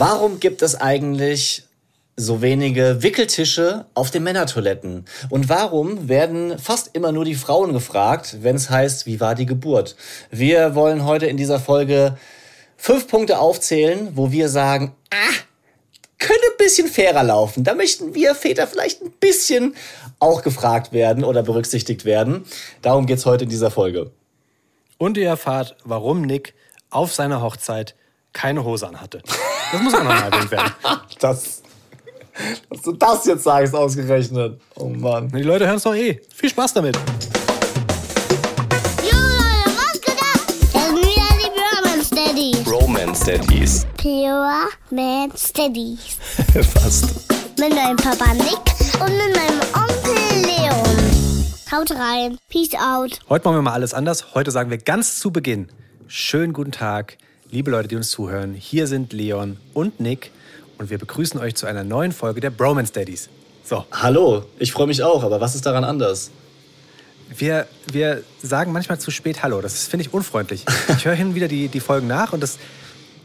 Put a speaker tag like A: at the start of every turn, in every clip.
A: Warum gibt es eigentlich so wenige Wickeltische auf den Männertoiletten? Und warum werden fast immer nur die Frauen gefragt, wenn es heißt, wie war die Geburt? Wir wollen heute in dieser Folge fünf Punkte aufzählen, wo wir sagen, ah, könnte ein bisschen fairer laufen. Da möchten wir Väter vielleicht ein bisschen auch gefragt werden oder berücksichtigt werden. Darum geht's heute in dieser Folge.
B: Und ihr erfahrt, warum Nick auf seiner Hochzeit keine Hose anhatte. Das muss auch nochmal erwähnt werden.
A: Das, dass du das jetzt sagst, ausgerechnet. Oh Mann.
B: Die Leute hören es doch eh. Viel Spaß damit.
C: Romance Daddies.
D: Pure Man Steadies.
B: Fast.
D: Mit meinem Papa Nick und mit meinem Onkel Leon. Haut rein. Peace out.
B: Heute machen wir mal alles anders. Heute sagen wir ganz zu Beginn. Schönen guten Tag, liebe Leute, die uns zuhören. Hier sind Leon und Nick und wir begrüßen euch zu einer neuen Folge der Bromance Daddies. So,
A: Hallo, ich freue mich auch, aber was ist daran anders?
B: wir, wir sagen manchmal zu spät Hallo. Das finde ich unfreundlich. Ich höre hin und wieder die, die Folgen nach und das,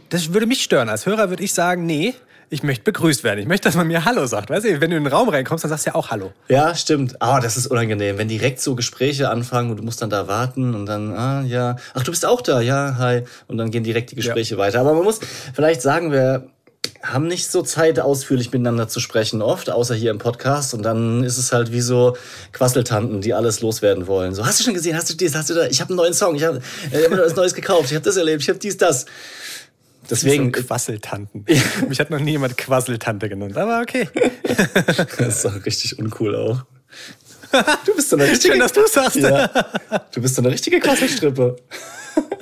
B: das würde mich stören. Als Hörer würde ich sagen, nee, ich möchte begrüßt werden. Ich möchte, dass man mir Hallo sagt. Weißt du, wenn du in den Raum reinkommst, dann sagst du ja auch Hallo.
A: Ja, stimmt. Ah, das ist unangenehm, wenn direkt so Gespräche anfangen und du musst dann da warten und dann, ah, ja, ach, du bist auch da, ja, hi. Und dann gehen direkt die Gespräche weiter. Aber man muss vielleicht sagen, wir haben nicht so Zeit, ausführlich miteinander zu sprechen, oft, außer hier im Podcast. Und dann ist es halt wie so Quasseltanten, die alles loswerden wollen. So, hast du schon gesehen, hast du dies, hast du da, ich habe einen neuen Song, ich habe äh, hab was Neues gekauft, ich habe das erlebt, ich habe dies, das. Deswegen,
B: So Quasseltanten. Mich hat noch nie jemand Quasseltante genannt, aber okay.
A: das ist doch richtig uncool auch. Du bist so eine richtige,
B: Schön, dass du sagst.
A: ja, du bist so eine richtige Quasselstrippe.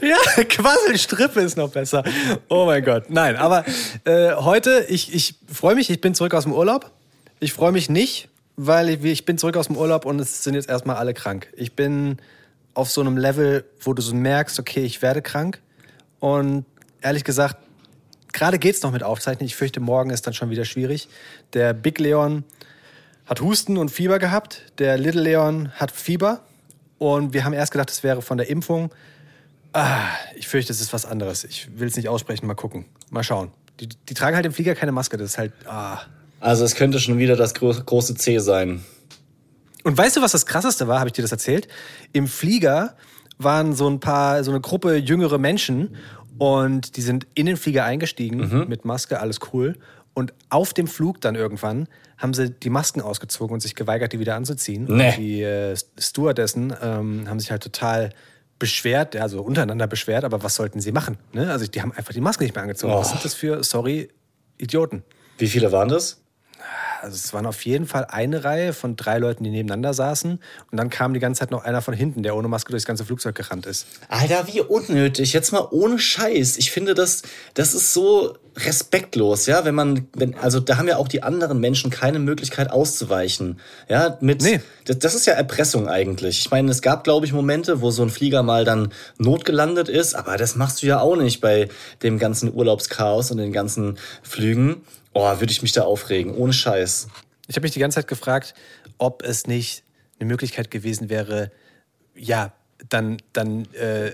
B: Ja, Quasselstrippe ist noch besser. Oh mein Gott. Nein, aber äh, heute, ich, ich freue mich, ich bin zurück aus dem Urlaub. Ich freue mich nicht, weil ich, ich bin zurück aus dem Urlaub und es sind jetzt erstmal alle krank. Ich bin auf so einem Level, wo du so merkst, okay, ich werde krank. Und ehrlich gesagt, gerade geht's noch mit Aufzeichnen. Ich fürchte, morgen ist dann schon wieder schwierig. Der Big Leon hat Husten und Fieber gehabt. Der Little Leon hat Fieber. Und wir haben erst gedacht, es wäre von der Impfung. Ah, ich fürchte, es ist was anderes. Ich will es nicht aussprechen, mal gucken. Mal schauen. Die, die tragen halt im Flieger keine Maske. Das ist halt. Ah.
A: Also es könnte schon wieder das gro große C sein.
B: Und weißt du, was das krasseste war? Habe ich dir das erzählt? Im Flieger waren so ein paar, so eine Gruppe jüngere Menschen und die sind in den Flieger eingestiegen mit Maske, alles cool. Und auf dem Flug dann irgendwann haben sie die Masken ausgezogen und sich geweigert, die wieder anzuziehen.
A: Nee.
B: Und die äh, Stewardessen ähm, haben sich halt total beschwert, also untereinander beschwert, aber was sollten sie machen? Ne? Also die haben einfach die Maske nicht mehr angezogen. Was
A: Oh.
B: sind das für, sorry, Idioten?
A: Wie viele waren das?
B: Also es waren auf jeden Fall eine Reihe von drei Leuten, die nebeneinander saßen. Und dann kam die ganze Zeit noch einer von hinten, der ohne Maske durchs ganze Flugzeug gerannt ist.
A: Alter, wie unnötig. Jetzt mal ohne Scheiß. Ich finde, das, das ist so respektlos, ja, wenn man, wenn, also da haben ja auch die anderen Menschen keine Möglichkeit auszuweichen. Ja, mit,
B: Nee.
A: das, das ist ja Erpressung eigentlich. Ich meine, es gab, glaube ich, Momente, wo so ein Flieger mal dann notgelandet ist, aber das machst du ja auch nicht bei dem ganzen Urlaubschaos und den ganzen Flügen. Oh, würde ich mich da aufregen, ohne Scheiß.
B: Ich habe mich die ganze Zeit gefragt, ob es nicht eine Möglichkeit gewesen wäre, ja, dann, dann äh,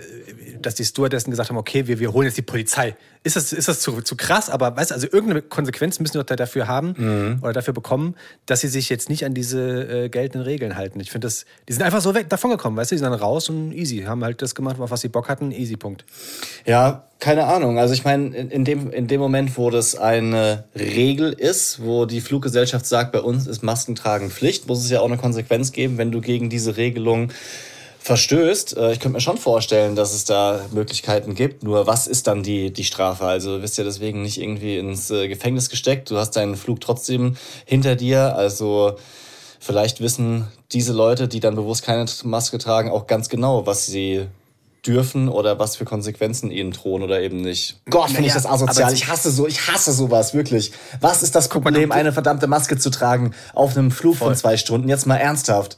B: dass die Stewardessen gesagt haben, okay, wir, wir holen jetzt die Polizei. Ist das, ist das zu, zu krass? Aber weißt du, also irgendeine Konsequenz müssen wir doch da dafür haben oder dafür bekommen, dass sie sich jetzt nicht an diese äh, geltenden Regeln halten. Ich finde das, die sind einfach so weg, davon gekommen, weißt du, die sind dann raus und easy, haben halt das gemacht, auf was sie Bock hatten, easy Punkt.
A: Ja, keine Ahnung. Also ich meine, in, in, dem, in dem Moment, wo das eine Regel ist, wo die Fluggesellschaft sagt, bei uns ist Maskentragen Pflicht, muss es ja auch eine Konsequenz geben, wenn du gegen diese Regelung verstößt. Äh, Ich könnte mir schon vorstellen, dass es da Möglichkeiten gibt. Nur was ist dann die, die Strafe? Also du wirst ja deswegen nicht irgendwie ins äh, Gefängnis gesteckt. Du hast deinen Flug trotzdem hinter dir. Also vielleicht wissen diese Leute, die dann bewusst keine Maske tragen, auch ganz genau, was sie dürfen oder was für Konsequenzen ihnen drohen oder eben nicht. Gott, finde ich
B: Naja,
A: das asozial. Ich hasse so, ich hasse sowas, wirklich. Was ist das Problem, eine verdammte Maske zu tragen auf einem Flug von
B: Voll.
A: zwei Stunden? Jetzt mal ernsthaft.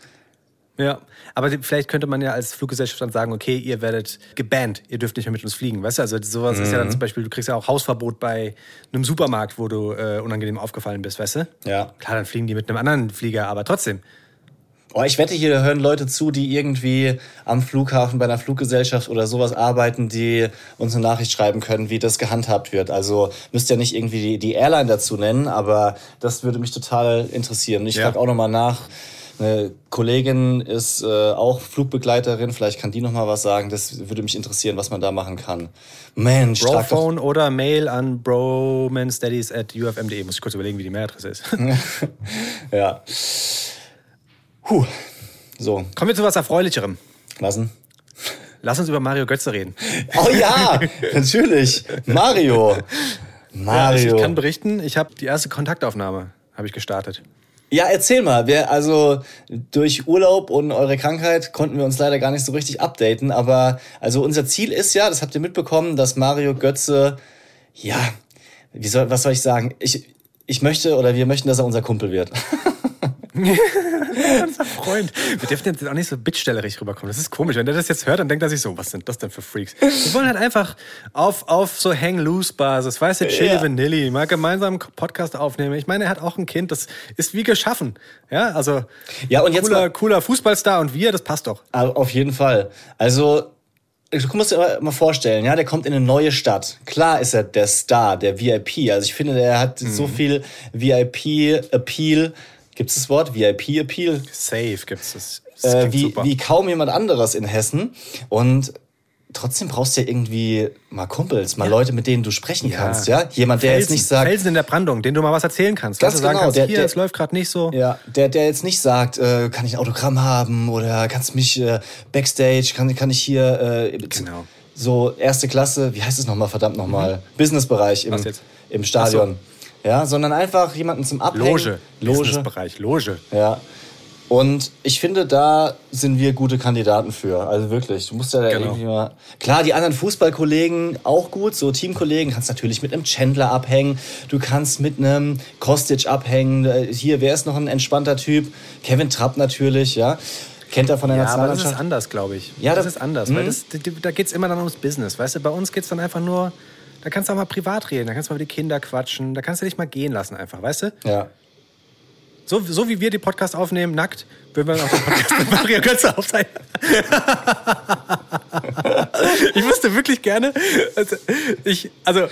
B: Ja, aber vielleicht könnte man ja als Fluggesellschaft dann sagen, okay, ihr werdet gebannt, ihr dürft nicht mehr mit uns fliegen. Weißt du, also sowas ist ja dann zum Beispiel, du kriegst ja auch Hausverbot bei einem Supermarkt, wo du äh, unangenehm aufgefallen bist, weißt du?
A: Ja.
B: Klar, dann fliegen die mit einem anderen Flieger, aber trotzdem.
A: Oh, ich wette, hier hören Leute zu, die irgendwie am Flughafen bei einer Fluggesellschaft oder sowas arbeiten, die uns eine Nachricht schreiben können, wie das gehandhabt wird. Also müsst ihr nicht irgendwie die, die Airline dazu nennen, aber das würde mich total interessieren. Ich
B: Ja.
A: frage auch nochmal nach. Eine Kollegin ist äh, auch Flugbegleiterin, vielleicht kann die noch mal was sagen. Das würde mich interessieren, was man da machen kann. Mensch,
B: Brophone oder Mail an bromanstudies at ufm.de. Muss ich kurz überlegen, wie die Mailadresse ist.
A: ja. Puh. So,
B: Kommen wir zu was Erfreulicherem.
A: was denn?
B: Lass uns über Mario Götze reden.
A: Oh ja, natürlich. Mario. Mario.
B: Ich kann berichten, ich habe die erste Kontaktaufnahme habe ich gestartet.
A: Ja, erzähl mal. Wir, also durch Urlaub und eure Krankheit konnten wir uns leider gar nicht so richtig updaten. Aber also unser Ziel ist ja, das habt ihr mitbekommen, dass Mario Götze, ja, wie soll, was soll ich sagen? Ich, ich möchte oder wir möchten, dass er unser Kumpel wird.
B: Unser Freund. Wir dürfen jetzt auch nicht so bittstellerig rüberkommen. Das ist komisch. Wenn der das jetzt hört, dann denkt er sich so, was sind das denn für Freaks? Wir wollen halt einfach auf, auf so Hang-Loose-Basis, weißt du, Chili
A: Ja.
B: Vanilli, mal gemeinsam einen Podcast aufnehmen. Ich meine, er hat auch ein Kind, das ist wie geschaffen. Ja, also
A: Ja, und jetzt
B: cooler,
A: mal-
B: cooler Fußballstar und wir, das passt doch.
A: Aber Auf jeden Fall. Also, du musst dir mal- vorstellen, ja, der kommt in eine neue Stadt. Klar ist er der Star, der VIP. Also ich finde, der hat so viel VIP-Appeal. Gibt es das Wort? VIP-Appeal?
B: Safe gibt's das. das
A: Äh, wie,
B: super.
A: wie kaum jemand anderes in Hessen. Und trotzdem brauchst du ja irgendwie mal Kumpels, mal Leute, mit denen du sprechen kannst, ja? Jemand, der
B: Felsen,
A: jetzt nicht sagt,
B: Felsen in der Brandung, den du mal was erzählen kannst.
A: Ganz
B: du, sagen
A: genau,
B: kannst,
A: der-
B: hier,
A: der-
B: es läuft gerade nicht so.
A: Ja, der, der jetzt nicht sagt, äh, kann ich ein Autogramm haben oder kannst mich äh, Backstage, kann, kann ich hier äh,
B: Genau.
A: so erste Klasse, wie heißt es nochmal, verdammt nochmal, Businessbereich im, im Stadion. Ja, sondern einfach jemanden zum Abhängen.
B: Loge.
A: Loge.
B: Businessbereich, Loge.
A: Ja. Und ich finde, da sind wir gute Kandidaten für. Also wirklich, du musst ja da
B: Genau.
A: irgendwie mal. Klar, die anderen Fußballkollegen auch gut, so Teamkollegen. Kannst natürlich mit einem Chandler abhängen. Du kannst mit einem Kostic abhängen. Äh, Hier, wer ist noch ein entspannter Typ? Kevin Trapp natürlich, ja. Kennt er von der
B: Ja, aber das ist
A: Nationalmannschaft.
B: anders, glaube ich.
A: Ja,
B: das
A: das-
B: ist anders, weil das, da geht es immer dann ums Business. Weißt du, bei uns geht es dann einfach nur, da kannst du auch mal privat reden, da kannst du mal mit den Kindern quatschen, da kannst du dich mal gehen lassen einfach, weißt du?
A: ja.
B: So, so wie wir die Podcast aufnehmen, nackt, würden wir auch den Podcast mit Mario Götze aufzeichnen. Wirklich gerne, also, ich, also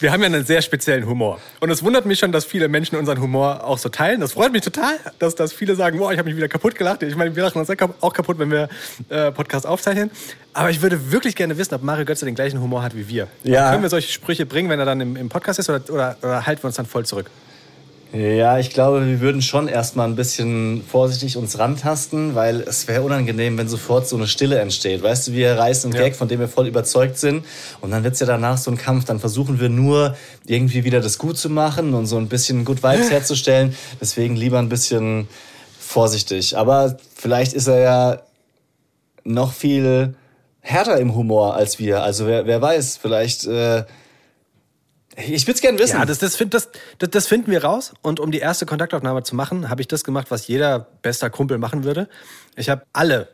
B: wir haben ja einen sehr speziellen Humor. Und es wundert mich schon, dass viele Menschen unseren Humor auch so teilen. Das freut mich total, dass, dass viele sagen, boah, ich habe mich wieder kaputt gelacht. Ich meine, wir lachen uns auch kaputt, wenn wir äh, Podcast aufzeichnen. Aber ich würde wirklich gerne wissen, ob Mario Götze den gleichen Humor hat wie wir.
A: Ja.
B: Können wir solche Sprüche bringen, wenn er dann im, im Podcast ist, oder, oder, oder halten wir uns dann voll zurück?
A: Ja, ich glaube, wir würden schon erstmal ein bisschen vorsichtig uns rantasten, weil es wäre unangenehm, wenn sofort so eine Stille entsteht. Weißt du, wir reißen einen
B: Ja.
A: Gag, von dem wir voll überzeugt sind. Und dann wird's ja danach so ein Kampf. Dann versuchen wir nur, irgendwie wieder das gut zu machen und so ein bisschen Good Vibes herzustellen. Deswegen lieber ein bisschen vorsichtig. Aber vielleicht ist er ja noch viel härter im Humor als wir. Also wer, wer weiß, vielleicht... Äh, ich würde es gerne wissen.
B: Ja, das, das, find, das, das, das finden wir raus. Und um die erste Kontaktaufnahme zu machen, habe ich das gemacht, was jeder bester Kumpel machen würde. Ich habe alle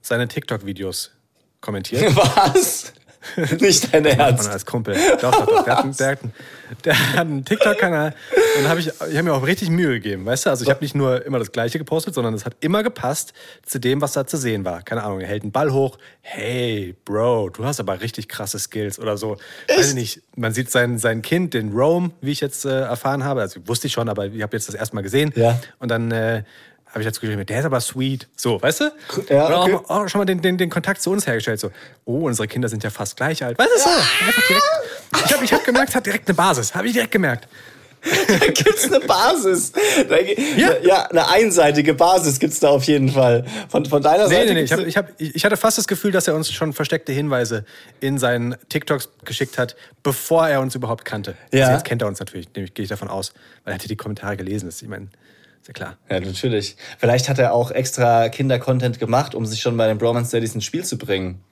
B: seine TikTok-Videos kommentiert.
A: Was? Nicht dein Ernst.
B: als Kumpel. Doch, doch, doch. Der hat, einen- der hat, einen- der hat einen TikTok-Kanal. Und da habe ich, ich habe mir auch richtig Mühe gegeben, weißt du? Also ich habe nicht nur immer das Gleiche gepostet, sondern es hat immer gepasst zu dem, was da zu sehen war. Keine Ahnung, er hält einen Ball hoch. Hey, Bro, du hast aber richtig krasse Skills oder so. Weiß ich nicht. Man sieht sein, sein Kind, den Rome, wie ich jetzt äh, erfahren habe. Also wusste ich schon, aber ich habe jetzt das erste Mal gesehen.
A: Ja.
B: Und dann äh, habe ich dazu geschrieben, der ist aber sweet. So, weißt du?
A: Ja,
B: Oder
A: okay.
B: auch, auch schon mal den, den, den Kontakt zu uns hergestellt. So, oh, unsere Kinder sind ja fast gleich alt. Weißt du, so. Direkt. Ich habe ich hab gemerkt, es hat direkt eine Basis. Habe ich direkt gemerkt.
A: Da gibt's eine Basis. Da,
B: Ja.
A: ja. eine einseitige Basis gibt's da auf jeden Fall. Von, von deiner
B: Nee,
A: Seite.
B: nee, nee. Ich, hab, ich, hab, ich hatte fast das Gefühl, dass er uns schon versteckte Hinweise in seinen TikToks geschickt hat, bevor er uns überhaupt kannte.
A: Ja.
B: Also jetzt kennt er uns natürlich, nämlich gehe ich davon aus, weil er hatte die Kommentare gelesen. Das, ich meine, ist ja klar.
A: Ja, natürlich. Vielleicht hat er auch extra Kinder-Content gemacht, um sich schon bei den Bromance Daddies ins Spiel zu bringen.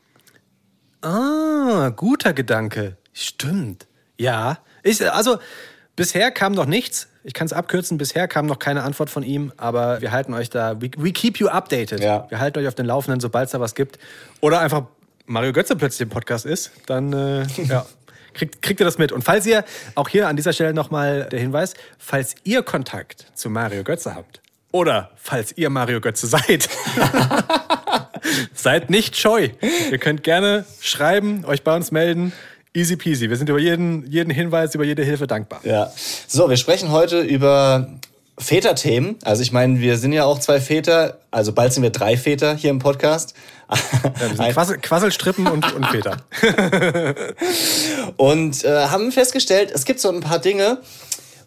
B: Ah, guter Gedanke. Stimmt. Ja. Ich, also, bisher kam noch nichts. Ich kann es abkürzen. Bisher kam noch keine Antwort von ihm, aber wir halten euch da. We, we keep you updated.
A: Ja.
B: Wir halten euch auf den Laufenden, sobald es da was gibt. Oder einfach Mario Götze plötzlich im Podcast ist, dann äh, ja, kriegt, kriegt ihr das mit. Und falls ihr, auch hier an dieser Stelle nochmal der Hinweis, falls ihr Kontakt zu Mario Götze habt, Oder falls ihr Mario Götze seid, seid nicht scheu. Ihr könnt gerne schreiben, euch bei uns melden. Easy peasy. Wir sind über jeden, jeden Hinweis, über jede Hilfe dankbar.
A: Ja. So, wir sprechen heute über Väterthemen. Also ich meine, wir sind ja auch zwei Väter, also bald sind wir drei Väter hier im Podcast.
B: Ja, Quassel, Quasselstrippen und, und Väter.
A: und äh, haben festgestellt, es gibt so ein paar Dinge,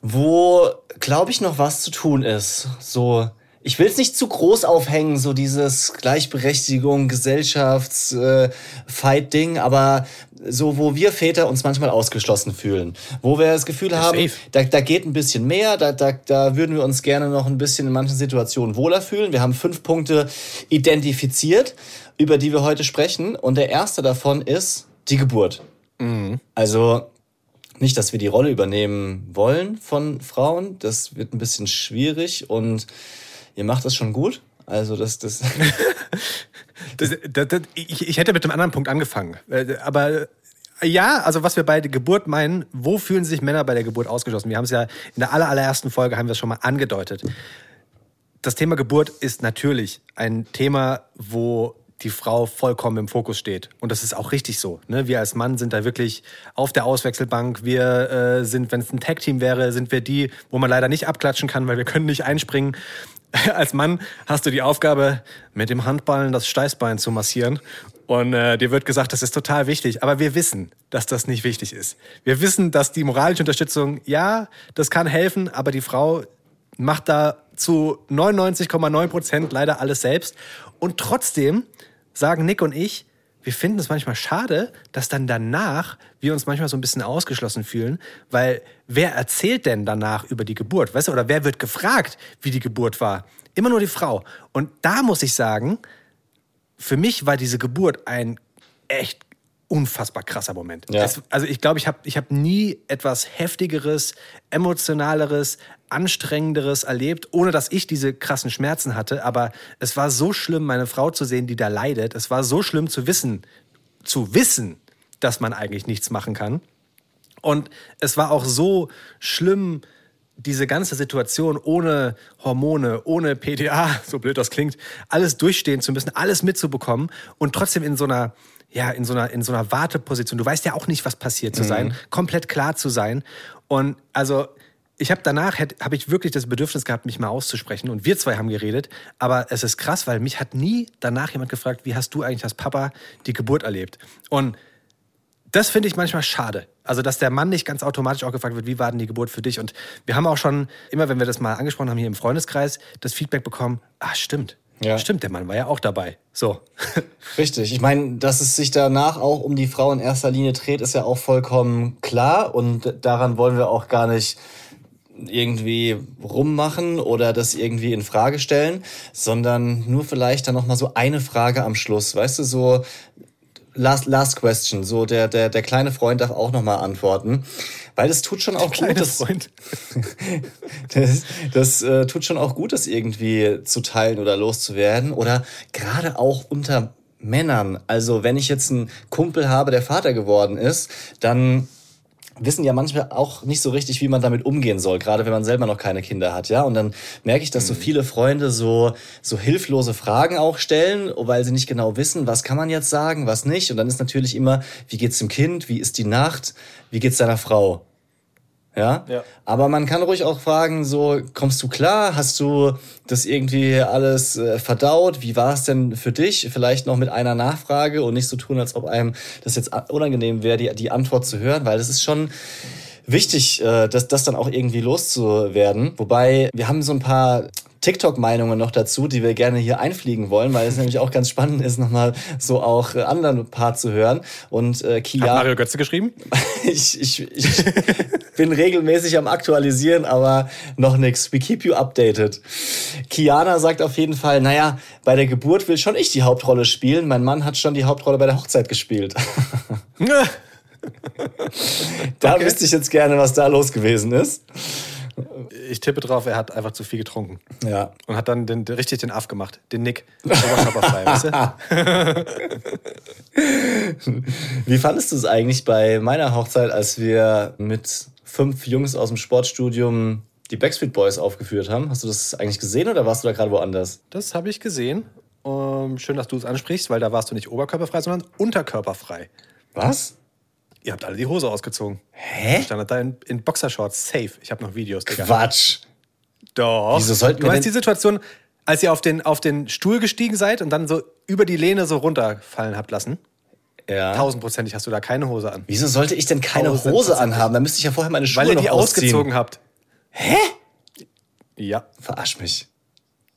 A: wo, glaube ich, noch was zu tun ist. So, ich will es nicht zu groß aufhängen, so dieses Gleichberechtigung, Gesellschafts-Fight-Ding, äh, aber so, wo wir Väter uns manchmal ausgeschlossen fühlen. Wo wir das Gefühl ja, haben, da, da geht ein bisschen mehr, da, da, da würden wir uns gerne noch ein bisschen in manchen Situationen wohler fühlen. Wir haben fünf Punkte identifiziert, über die wir heute sprechen. Und der erste davon ist die Geburt. Mhm. Also nicht, dass wir die Rolle übernehmen wollen von Frauen. Das wird ein bisschen schwierig und ihr macht das schon gut. Also das, das.
B: das, das, das ich, ich hätte mit dem anderen Punkt angefangen. Äh, aber ja, also was wir bei der Geburt meinen, wo fühlen sich Männer bei der Geburt ausgeschlossen? Wir haben es ja in der aller, allerersten Folge haben wir es schon mal angedeutet. Das Thema Geburt ist natürlich ein Thema, wo die Frau vollkommen im Fokus steht. Und das ist auch richtig so. Ne? Wir als Mann sind da wirklich auf der Auswechselbank. Wir äh, sind, wenn es ein Tag-Team wäre, sind wir die, wo man leider nicht abklatschen kann, weil wir können nicht einspringen. Als Mann hast du die Aufgabe, mit dem Handballen das Steißbein zu massieren. Und äh, dir wird gesagt, das ist total wichtig. Aber wir wissen, dass das nicht wichtig ist. Wir wissen, dass die moralische Unterstützung, ja, das kann helfen, aber die Frau macht da zu 99,9 Prozent leider alles selbst. Und trotzdem sagen Nick und ich, wir finden es manchmal schade, dass dann danach wir uns manchmal so ein bisschen ausgeschlossen fühlen, weil wer erzählt denn danach über die Geburt, weißt du, oder wer wird gefragt, wie die Geburt war? Immer nur die Frau. Und da muss ich sagen, für mich war diese Geburt ein echt unfassbar krasser Moment. Ja. Es, also ich glaube, ich habe ich hab nie etwas heftigeres, emotionaleres, anstrengenderes erlebt, ohne dass ich diese krassen Schmerzen hatte. Aber es war so schlimm, meine Frau zu sehen, die da leidet. Es war so schlimm zu wissen, zu wissen, dass man eigentlich nichts machen kann. Und es war auch so schlimm, diese ganze Situation ohne Hormone, ohne PDA, so blöd das klingt, alles durchstehen zu müssen, alles mitzubekommen und trotzdem in so einer ja, in so einer, in so einer Warteposition. Du weißt ja auch nicht, was passiert zu sein, mhm. komplett klar zu sein. Und also, ich habe danach habe ich wirklich das Bedürfnis gehabt, mich mal auszusprechen. Und wir zwei haben geredet. Aber es ist krass, weil mich hat nie danach jemand gefragt, wie hast du eigentlich als Papa die Geburt erlebt? Und das finde ich manchmal schade. Also, dass der Mann nicht ganz automatisch auch gefragt wird, wie war denn die Geburt für dich? Und wir haben auch schon, immer wenn wir das mal angesprochen haben hier im Freundeskreis, das Feedback bekommen, ah, stimmt. Ja. Stimmt, der Mann war ja auch dabei. So.
A: Richtig. Ich meine, dass es sich danach auch um die Frau in erster Linie dreht, ist ja auch vollkommen klar. Und daran wollen wir auch gar nicht irgendwie rummachen oder das irgendwie in Frage stellen, sondern nur vielleicht dann noch mal so eine Frage am Schluss, weißt du, so last last question, so der der der kleine Freund darf auch noch mal antworten. Weil das tut schon auch gut. Das, das, das äh, tut schon auch gut, das irgendwie zu teilen oder loszuwerden. Oder gerade auch unter Männern. Also wenn ich jetzt einen Kumpel habe, der Vater geworden ist, dann wissen ja manchmal auch nicht so richtig, wie man damit umgehen soll, gerade wenn man selber noch keine Kinder hat, ja. Und dann merke ich, dass so mhm. viele Freunde so, so hilflose Fragen auch stellen, weil sie nicht genau wissen, was kann man jetzt sagen, was nicht. Und dann ist natürlich immer, wie geht's dem Kind, wie ist die Nacht, wie geht's deiner Frau? Ja? ja. Aber man kann ruhig auch fragen, so, kommst du klar? Hast du das irgendwie alles äh, verdaut? Wie war es denn für dich? Vielleicht noch mit einer Nachfrage und nicht so tun, als ob einem das jetzt unangenehm wäre, die, die Antwort zu hören, weil das ist schon wichtig, äh, das, das dann auch irgendwie loszuwerden. Wobei, wir haben so ein paar TikTok-Meinungen noch dazu, die wir gerne hier einfliegen wollen, weil es nämlich auch ganz spannend ist, nochmal so auch äh, anderen Part zu hören. Und äh, Kia. Hat
B: Mario Götze geschrieben?
A: ich, ich, ich bin regelmäßig am Aktualisieren, aber noch nix. We keep you updated. Kiana sagt auf jeden Fall, naja, bei der Geburt will schon ich die Hauptrolle spielen. Mein Mann hat schon die Hauptrolle bei der Hochzeit gespielt. da okay. wüsste ich jetzt gerne, was da los gewesen ist.
B: Ich tippe drauf, er hat einfach zu viel getrunken.
A: Ja.
B: Und hat dann den, richtig den Aff gemacht. Den Nick. Oberkörperfrei, weißt
A: du? Wie fandest du es eigentlich bei meiner Hochzeit, als wir mit fünf Jungs aus dem Sportstudium die Backstreet Boys aufgeführt haben. Hast du das eigentlich gesehen oder warst du da gerade woanders?
B: Das habe ich gesehen. Ähm, schön, dass du es ansprichst, weil da warst du nicht oberkörperfrei, sondern unterkörperfrei.
A: Was?
B: Ihr habt alle die Hose ausgezogen.
A: Hä?
B: Ich stand da in, in Boxershorts, safe. Ich habe noch Videos, Digga.
A: Quatsch.
B: Doch.
A: Wieso sollten
B: du
A: wir denn-
B: die Situation, als ihr auf den, auf den Stuhl gestiegen seid und dann so über die Lehne so runterfallen habt lassen?
A: Ja.
B: Tausendprozentig hast du da keine Hose an.
A: Wieso sollte ich denn keine Hose anhaben? Da müsste ich ja vorher meine Schuhe
B: Weil ihr die ausgezogen habt.
A: Hä?
B: Ja.
A: Verarsch mich.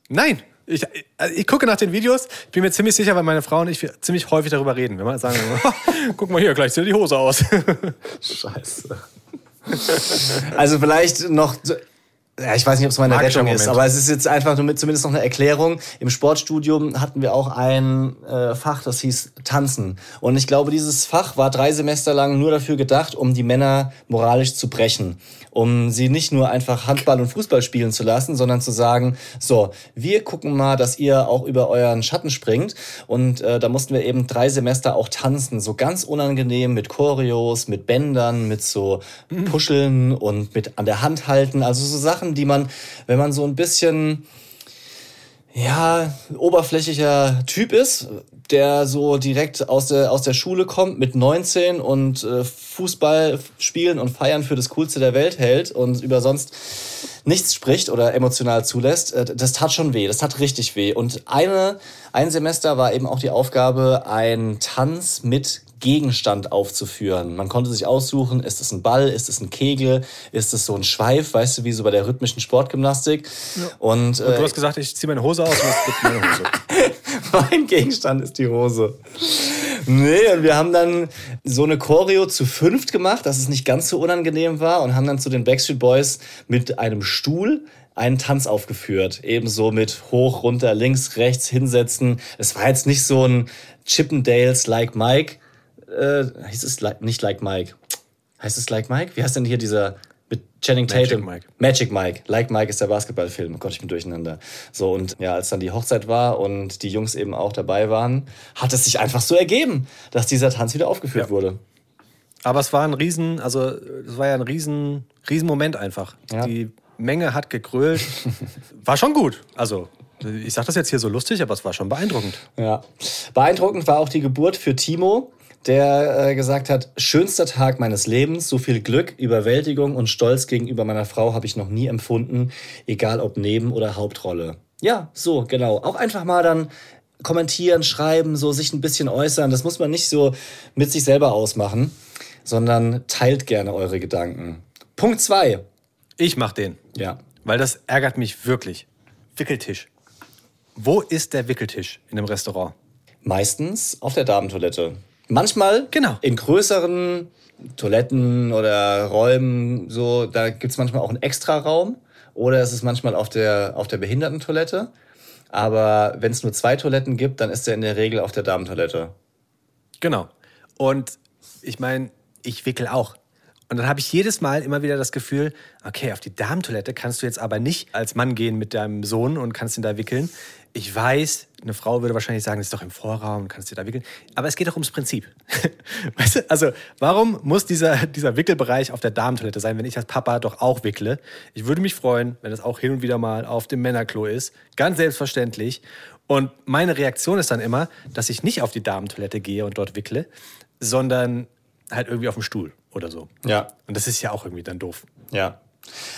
B: Nein. Ich, also ich gucke nach den Videos, bin mir ziemlich sicher, weil meine Frau und ich ziemlich häufig darüber reden. Wenn man sagen, guck mal hier, gleich zieht die Hose aus.
A: Scheiße. Also vielleicht noch. Ja, ich weiß nicht, ob es meine
B: Magischer
A: Rettung ist, aber es ist jetzt einfach nur mit, zumindest noch eine Erklärung. Im Sportstudium hatten wir auch ein äh, Fach, das hieß Tanzen. Und ich glaube, dieses Fach war drei Semester lang nur dafür gedacht, um die Männer moralisch zu brechen. Um sie nicht nur einfach Handball und Fußball spielen zu lassen, sondern zu sagen, so, wir gucken mal, dass ihr auch über euren Schatten springt. Und äh, da mussten wir eben drei Semester auch tanzen, so ganz unangenehm mit Choreos, mit Bändern, mit so Puscheln und mit an der Hand halten. Also so Sachen, die man, wenn man so ein bisschen ja, oberflächlicher Typ ist, der so direkt aus der, aus der Schule kommt mit 19 und äh, Fußball spielen und feiern für das Coolste der Welt hält und über sonst nichts spricht oder emotional zulässt, äh, das tat schon weh, das tat richtig weh. Und eine, ein Semester war eben auch die Aufgabe, einen Tanz mit Gegenstand aufzuführen. Man konnte sich aussuchen, ist es ein Ball, ist es ein Kegel, ist es so ein Schweif, weißt du, wie so bei der rhythmischen Sportgymnastik. Und, äh,
B: Du hast gesagt, ich ziehe meine Hose aus und das meine Hose.
A: mein Gegenstand ist die Hose. Nee, und wir haben dann so eine Choreo zu fünft gemacht, dass es nicht ganz so unangenehm war und haben dann zu den Backstreet Boys mit einem Stuhl einen Tanz aufgeführt. Ebenso mit hoch, runter, links, rechts, hinsetzen. Es war jetzt nicht so ein Chippendales like Mike. Äh, hieß es like, nicht like Mike. Heißt es like Mike? Wie heißt denn hier dieser mit Channing
B: Magic
A: Tatum?
B: Mike.
A: Magic Mike. Like Mike ist der Basketballfilm. Oh Gott, ich bin durcheinander. So, und ja, als dann die Hochzeit war und die Jungs eben auch dabei waren, hat es sich einfach so ergeben, dass dieser Tanz wieder aufgeführt
B: Ja.
A: wurde.
B: Aber es war ein riesen, also es war ja ein riesen, riesen Moment einfach.
A: Ja.
B: Die Menge hat gegrölt. War schon gut. Also, ich sag das jetzt hier so lustig, aber es war schon beeindruckend.
A: Ja. Beeindruckend war auch die Geburt für Timo, der äh, gesagt hat, schönster Tag meines Lebens, so viel Glück, Überwältigung und Stolz gegenüber meiner Frau habe ich noch nie empfunden, egal ob Neben- oder Hauptrolle. Ja, so, genau. Auch einfach mal dann kommentieren, schreiben, so sich ein bisschen äußern. Das muss man nicht so mit sich selber ausmachen, sondern teilt gerne eure Gedanken. Punkt zwei.
B: Ich mach den.
A: Ja.
B: Weil das ärgert mich wirklich. Wickeltisch. Wo ist der Wickeltisch in einem Restaurant?
A: Meistens auf der Damentoilette. Manchmal
B: Genau.
A: in größeren Toiletten oder Räumen, so, da gibt's manchmal auch einen Extraraum. Oder es ist manchmal auf der, auf der Behindertentoilette. Aber wenn es nur zwei Toiletten gibt, dann ist er in der Regel auf der Damentoilette.
B: Genau. Und ich meine, ich wickel auch. Und dann habe ich jedes Mal immer wieder das Gefühl, okay, auf die Damentoilette kannst du jetzt aber nicht als Mann gehen mit deinem Sohn und kannst ihn da wickeln. Ich weiß, eine Frau würde wahrscheinlich sagen, das ist doch im Vorraum, kannst du da wickeln. Aber es geht doch ums Prinzip. weißt du, also warum muss dieser, dieser Wickelbereich auf der Damentoilette sein, wenn ich als Papa doch auch wickle? Ich würde mich freuen, wenn das auch hin und wieder mal auf dem Männerklo ist. Ganz selbstverständlich. Und meine Reaktion ist dann immer, dass ich nicht auf die Damentoilette gehe und dort wickle, sondern halt irgendwie auf dem Stuhl oder so.
A: Ja.
B: Und das ist ja auch irgendwie dann doof.
A: Ja.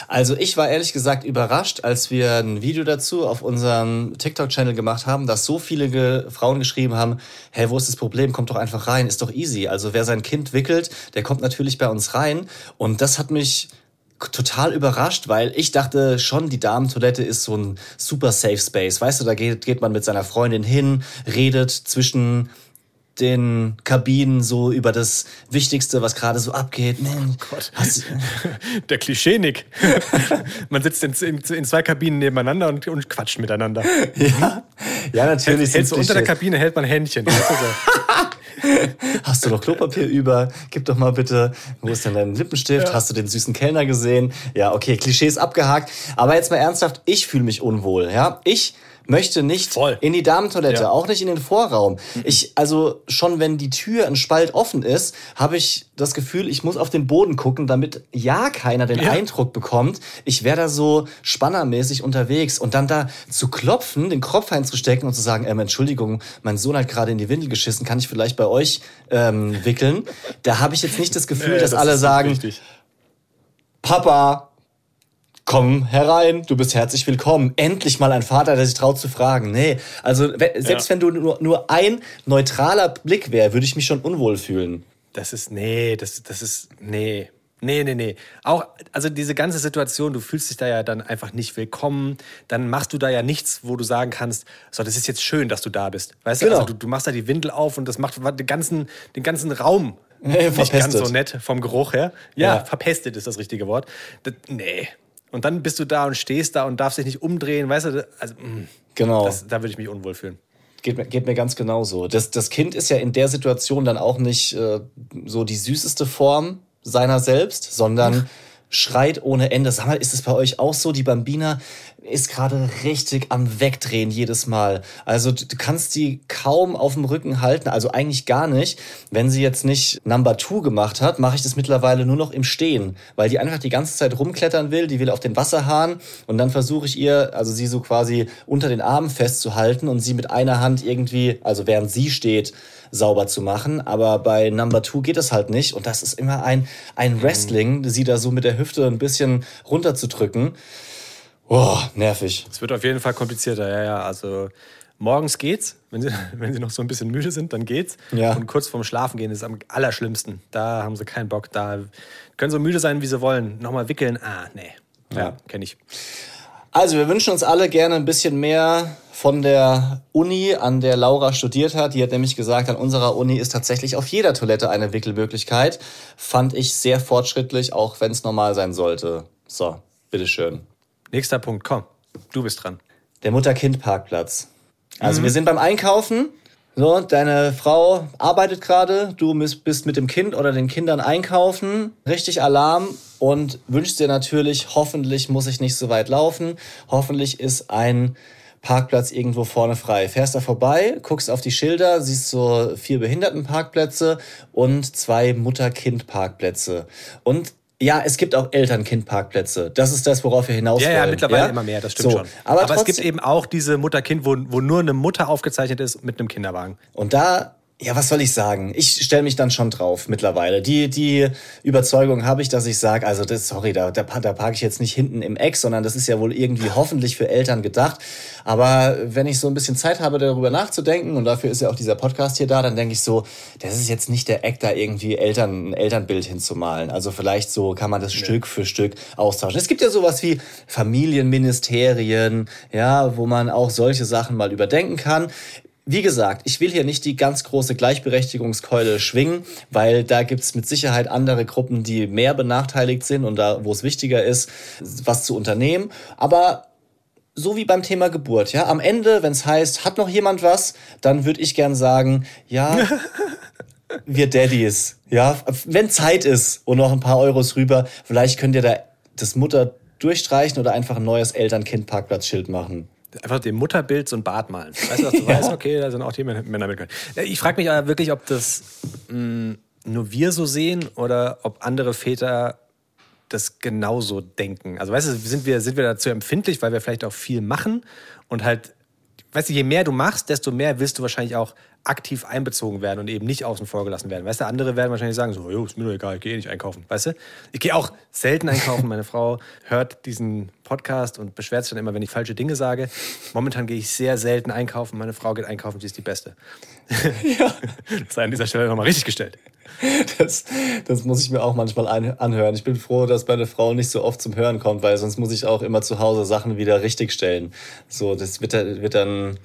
A: Also ich war ehrlich gesagt überrascht, als wir ein Video dazu auf unserem TikTok-Channel gemacht haben, dass so viele ge Frauen geschrieben haben, hey, wo ist das Problem? Kommt doch einfach rein, ist doch easy. Also wer sein Kind wickelt, der kommt natürlich bei uns rein. Und das hat mich total überrascht, weil ich dachte schon, die Damentoilette ist so ein super Safe Space. Weißt du, da geht, geht man mit seiner Freundin hin, redet zwischen den Kabinen so über das Wichtigste, was gerade so abgeht. Mensch,
B: Gott.
A: hast,
B: Der Klischee-Nick. Man sitzt in, in, in zwei Kabinen nebeneinander und, und quatscht miteinander.
A: Ja, ja natürlich.
B: Hältst du unter der. Kabine, hält man Händchen. Weißt du so.
A: Hast du noch Klopapier über? Gib doch mal bitte. Wo ist denn dein Lippenstift? Hast du den süßen Kellner gesehen? Ja, okay, Klischees abgehakt. Aber jetzt mal ernsthaft, ich fühle mich unwohl. Ja, ich möchte nicht
B: Voll.
A: in die Damentoilette,
B: Ja.
A: auch nicht in den Vorraum. Ich, also schon wenn die Tür ein Spalt offen ist, habe ich das Gefühl, ich muss auf den Boden gucken, damit ja keiner den
B: Ja.
A: Eindruck bekommt, ich wäre da so spannermäßig unterwegs und dann da zu klopfen, den Kopf einzustecken und zu sagen, ähm, Entschuldigung, mein Sohn hat gerade in die Windel geschissen, kann ich vielleicht bei euch ähm, wickeln? Da habe ich jetzt nicht das Gefühl, dass alle sagen, Papa, komm herein, du bist herzlich willkommen. Endlich mal ein Vater, der sich traut zu fragen. Nee, also selbst
B: Ja.
A: wenn du nur, nur ein neutraler Blick wäre, würde ich mich schon unwohl fühlen.
B: Das ist, nee, das, das ist, nee. Nee, nee, nee. Auch, also diese ganze Situation, du fühlst dich da ja dann einfach nicht willkommen. Dann machst du da ja nichts, wo du sagen kannst, so, das ist jetzt schön, dass du da bist. Weißt
A: Genau.
B: du, also du, du machst da die Windel auf und das macht den ganzen, den ganzen Raum
A: Ja,
B: nicht ganz so nett vom Geruch her. Ja,
A: Ja.
B: verpestet ist das richtige Wort. Das, nee. Und dann bist du da und stehst da und darfst dich nicht umdrehen, weißt du? Also, mh,
A: Genau.
B: das, da würde ich mich unwohl fühlen.
A: Geht mir, geht mir ganz genauso. Das, das Kind ist ja in der Situation dann auch nicht äh, so die süßeste Form seiner selbst, sondern schreit ohne Ende. Sag mal, ist es bei euch auch so? Die Bambina ist gerade richtig am Wegdrehen jedes Mal. Also du, kannst die kaum auf dem Rücken halten, also eigentlich gar nicht. Wenn sie jetzt nicht Number Two gemacht hat, mache ich das mittlerweile nur noch im Stehen, weil die einfach die ganze Zeit rumklettern will, die will auf den Wasserhahn und dann versuche ich ihr, also sie so quasi unter den Armen festzuhalten und sie mit einer Hand irgendwie, also während sie steht, sauber zu machen. Aber bei Number Two geht es halt nicht. Und das ist immer ein, ein Wrestling, sie da so mit der Hüfte ein bisschen runterzudrücken. Boah, nervig.
B: Es wird auf jeden Fall komplizierter, ja, ja. Also morgens geht's, wenn sie, wenn sie noch so ein bisschen müde sind, dann geht's.
A: Ja.
B: Und kurz vorm Schlafen gehen ist am allerschlimmsten. Da haben sie keinen Bock. Da können so müde sein, wie sie wollen. Nochmal wickeln, ah, nee. Ja,
A: Ja.
B: kenne ich.
A: Also wir wünschen uns alle gerne ein bisschen mehr von der Uni, an der Laura studiert hat. Die hat nämlich gesagt, an unserer Uni ist tatsächlich auf jeder Toilette eine Wickelmöglichkeit. Fand ich sehr fortschrittlich, auch wenn es normal sein sollte. So, bitteschön.
B: Nächster Punkt, komm. Du bist dran.
A: Der Mutter-Kind-Parkplatz. Also wir sind beim Einkaufen. So, deine Frau arbeitet gerade, du bist bist mit dem Kind oder den Kindern einkaufen, richtig Alarm und wünschst dir natürlich, hoffentlich muss ich nicht so weit laufen, hoffentlich ist ein Parkplatz irgendwo vorne frei. Fährst da vorbei, guckst auf die Schilder, siehst so vier Behindertenparkplätze und zwei Mutter-Kind-Parkplätze. Und ja, es gibt auch Eltern-Kind-Parkplätze. Das ist das, worauf wir hinaus
B: Ja,
A: wollen.
B: ja, mittlerweile immer mehr, das stimmt
A: so,
B: schon.
A: Aber,
B: Aber es gibt eben auch diese Mutter-Kind, wo, wo nur eine Mutter aufgezeichnet ist mit einem Kinderwagen.
A: Und da, ja, was soll ich sagen? Ich stelle mich dann schon drauf mittlerweile. Die, die Überzeugung habe ich, dass ich sage, also das, sorry, da, da, da parke ich jetzt nicht hinten im Eck, sondern das ist ja wohl irgendwie hoffentlich für Eltern gedacht. Aber wenn ich so ein bisschen Zeit habe, darüber nachzudenken, und dafür ist ja auch dieser Podcast hier da, dann denke ich so, das ist jetzt nicht der Eck, da irgendwie Eltern, ein Elternbild hinzumalen. Also vielleicht so kann man das Stück für Stück austauschen. Es gibt ja sowas wie Familienministerien, ja, wo man auch solche Sachen mal überdenken kann. Wie gesagt, ich will hier nicht die ganz große Gleichberechtigungskeule schwingen, weil da gibt's mit Sicherheit andere Gruppen, die mehr benachteiligt sind und da, wo es wichtiger ist, was zu unternehmen. Aber so wie beim Thema Geburt, ja, am Ende, wenn es heißt, hat noch jemand was, dann würde ich gern sagen, ja, wir Daddies, ja, wenn Zeit ist und noch ein paar Euros rüber, vielleicht könnt ihr da das Mutter durchstreichen oder einfach ein neues Eltern-Kind-Parkplatzschild machen.
B: Einfach dem Mutterbild so ein Bart malen. Weißt du, was du weißt? Okay, da sind auch die Männer mit können. Ich frage mich aber wirklich, ob das mh, nur wir so sehen oder ob andere Väter das genauso denken. Also weißt du, sind wir, sind wir dazu empfindlich, weil wir vielleicht auch viel machen und halt, weißt du, je mehr du machst, desto mehr willst du wahrscheinlich auch aktiv einbezogen werden und eben nicht außen vor gelassen werden. Weißt du, andere werden wahrscheinlich sagen, so, jo, ist mir doch egal, ich gehe eh nicht einkaufen. Weißt du? Ich gehe auch selten einkaufen. Meine Frau hört diesen Podcast und beschwert sich dann immer, wenn ich falsche Dinge sage. Momentan gehe ich sehr selten einkaufen. Meine Frau geht einkaufen, sie ist die Beste. Ja. Das sei an dieser Stelle nochmal richtig gestellt.
A: Das, das muss ich mir auch manchmal ein, anhören. Ich bin froh, dass meine Frau nicht so oft zum Hören kommt, weil sonst muss ich auch immer zu Hause Sachen wieder richtigstellen. So, das wird, dann- wird dann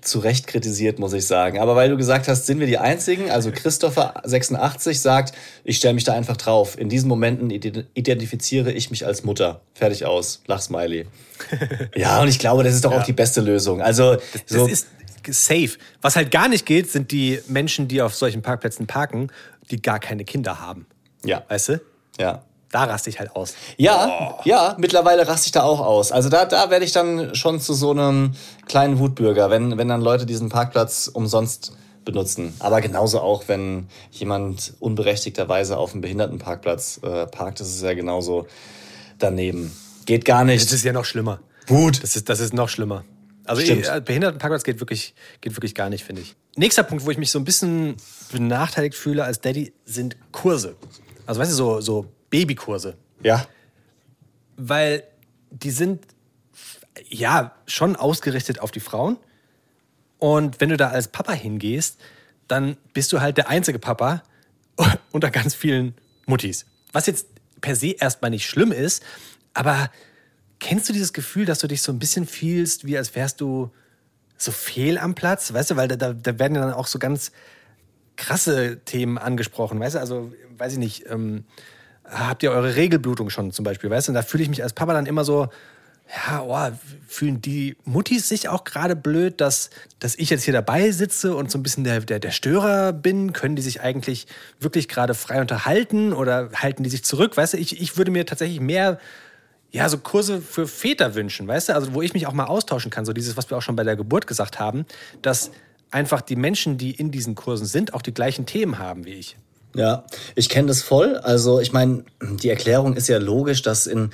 A: zu Recht kritisiert, muss ich sagen. Aber weil du gesagt hast, sind wir die Einzigen, also Christopher86 sagt, ich stelle mich da einfach drauf. In diesen Momenten ide- identifiziere ich mich als Mutter. Fertig aus. Lachsmiley. Ja, und ich glaube, das ist doch auch die beste Lösung. Also, so,
B: Das ist safe. Was halt gar nicht geht, sind die Menschen, die auf solchen Parkplätzen parken, die gar keine Kinder haben.
A: ja,
B: Weißt du?
A: ja.
B: da raste ich halt aus.
A: Ja, oh. ja, mittlerweile raste ich da auch aus. Also da, da werde ich dann schon zu so einem kleinen Wutbürger, wenn, wenn dann Leute diesen Parkplatz umsonst benutzen. Aber genauso auch, wenn jemand unberechtigterweise auf dem Behindertenparkplatz äh, parkt, das ist ja genauso daneben. Geht gar nicht.
B: Das ist ja noch schlimmer.
A: Gut.
B: Das ist, das ist noch schlimmer. Also äh, Behindertenparkplatz geht wirklich, geht wirklich gar nicht, finde ich. Nächster Punkt, wo ich mich so ein bisschen benachteiligt fühle als Daddy, sind Kurse. Also weißt du, so, so Babykurse.
A: Ja.
B: Weil die sind ja schon ausgerichtet auf die Frauen. Und wenn du da als Papa hingehst, dann bist du halt der einzige Papa unter ganz vielen Muttis. Was jetzt per se erstmal nicht schlimm ist, aber kennst du dieses Gefühl, dass du dich so ein bisschen fühlst, wie als wärst du so fehl am Platz? Weißt du, weil da, da werden ja dann auch so ganz krasse Themen angesprochen, weißt du? Also, weiß ich nicht, ähm, habt ihr eure Regelblutung schon zum Beispiel, weißt du? Und da fühle ich mich als Papa dann immer so, ja, oh, fühlen die Muttis sich auch gerade blöd, dass, dass ich jetzt hier dabei sitze und so ein bisschen der, der, der Störer bin? Können die sich eigentlich wirklich gerade frei unterhalten oder halten die sich zurück? Weißt du, ich, ich würde mir tatsächlich mehr, ja, so Kurse für Väter wünschen, weißt du? Also, wo ich mich auch mal austauschen kann, so dieses, was wir auch schon bei der Geburt gesagt haben, dass einfach die Menschen, die in diesen Kursen sind, auch die gleichen Themen haben wie ich.
A: Ja, ich kenne das voll. Also, ich meine, die Erklärung ist ja logisch, dass in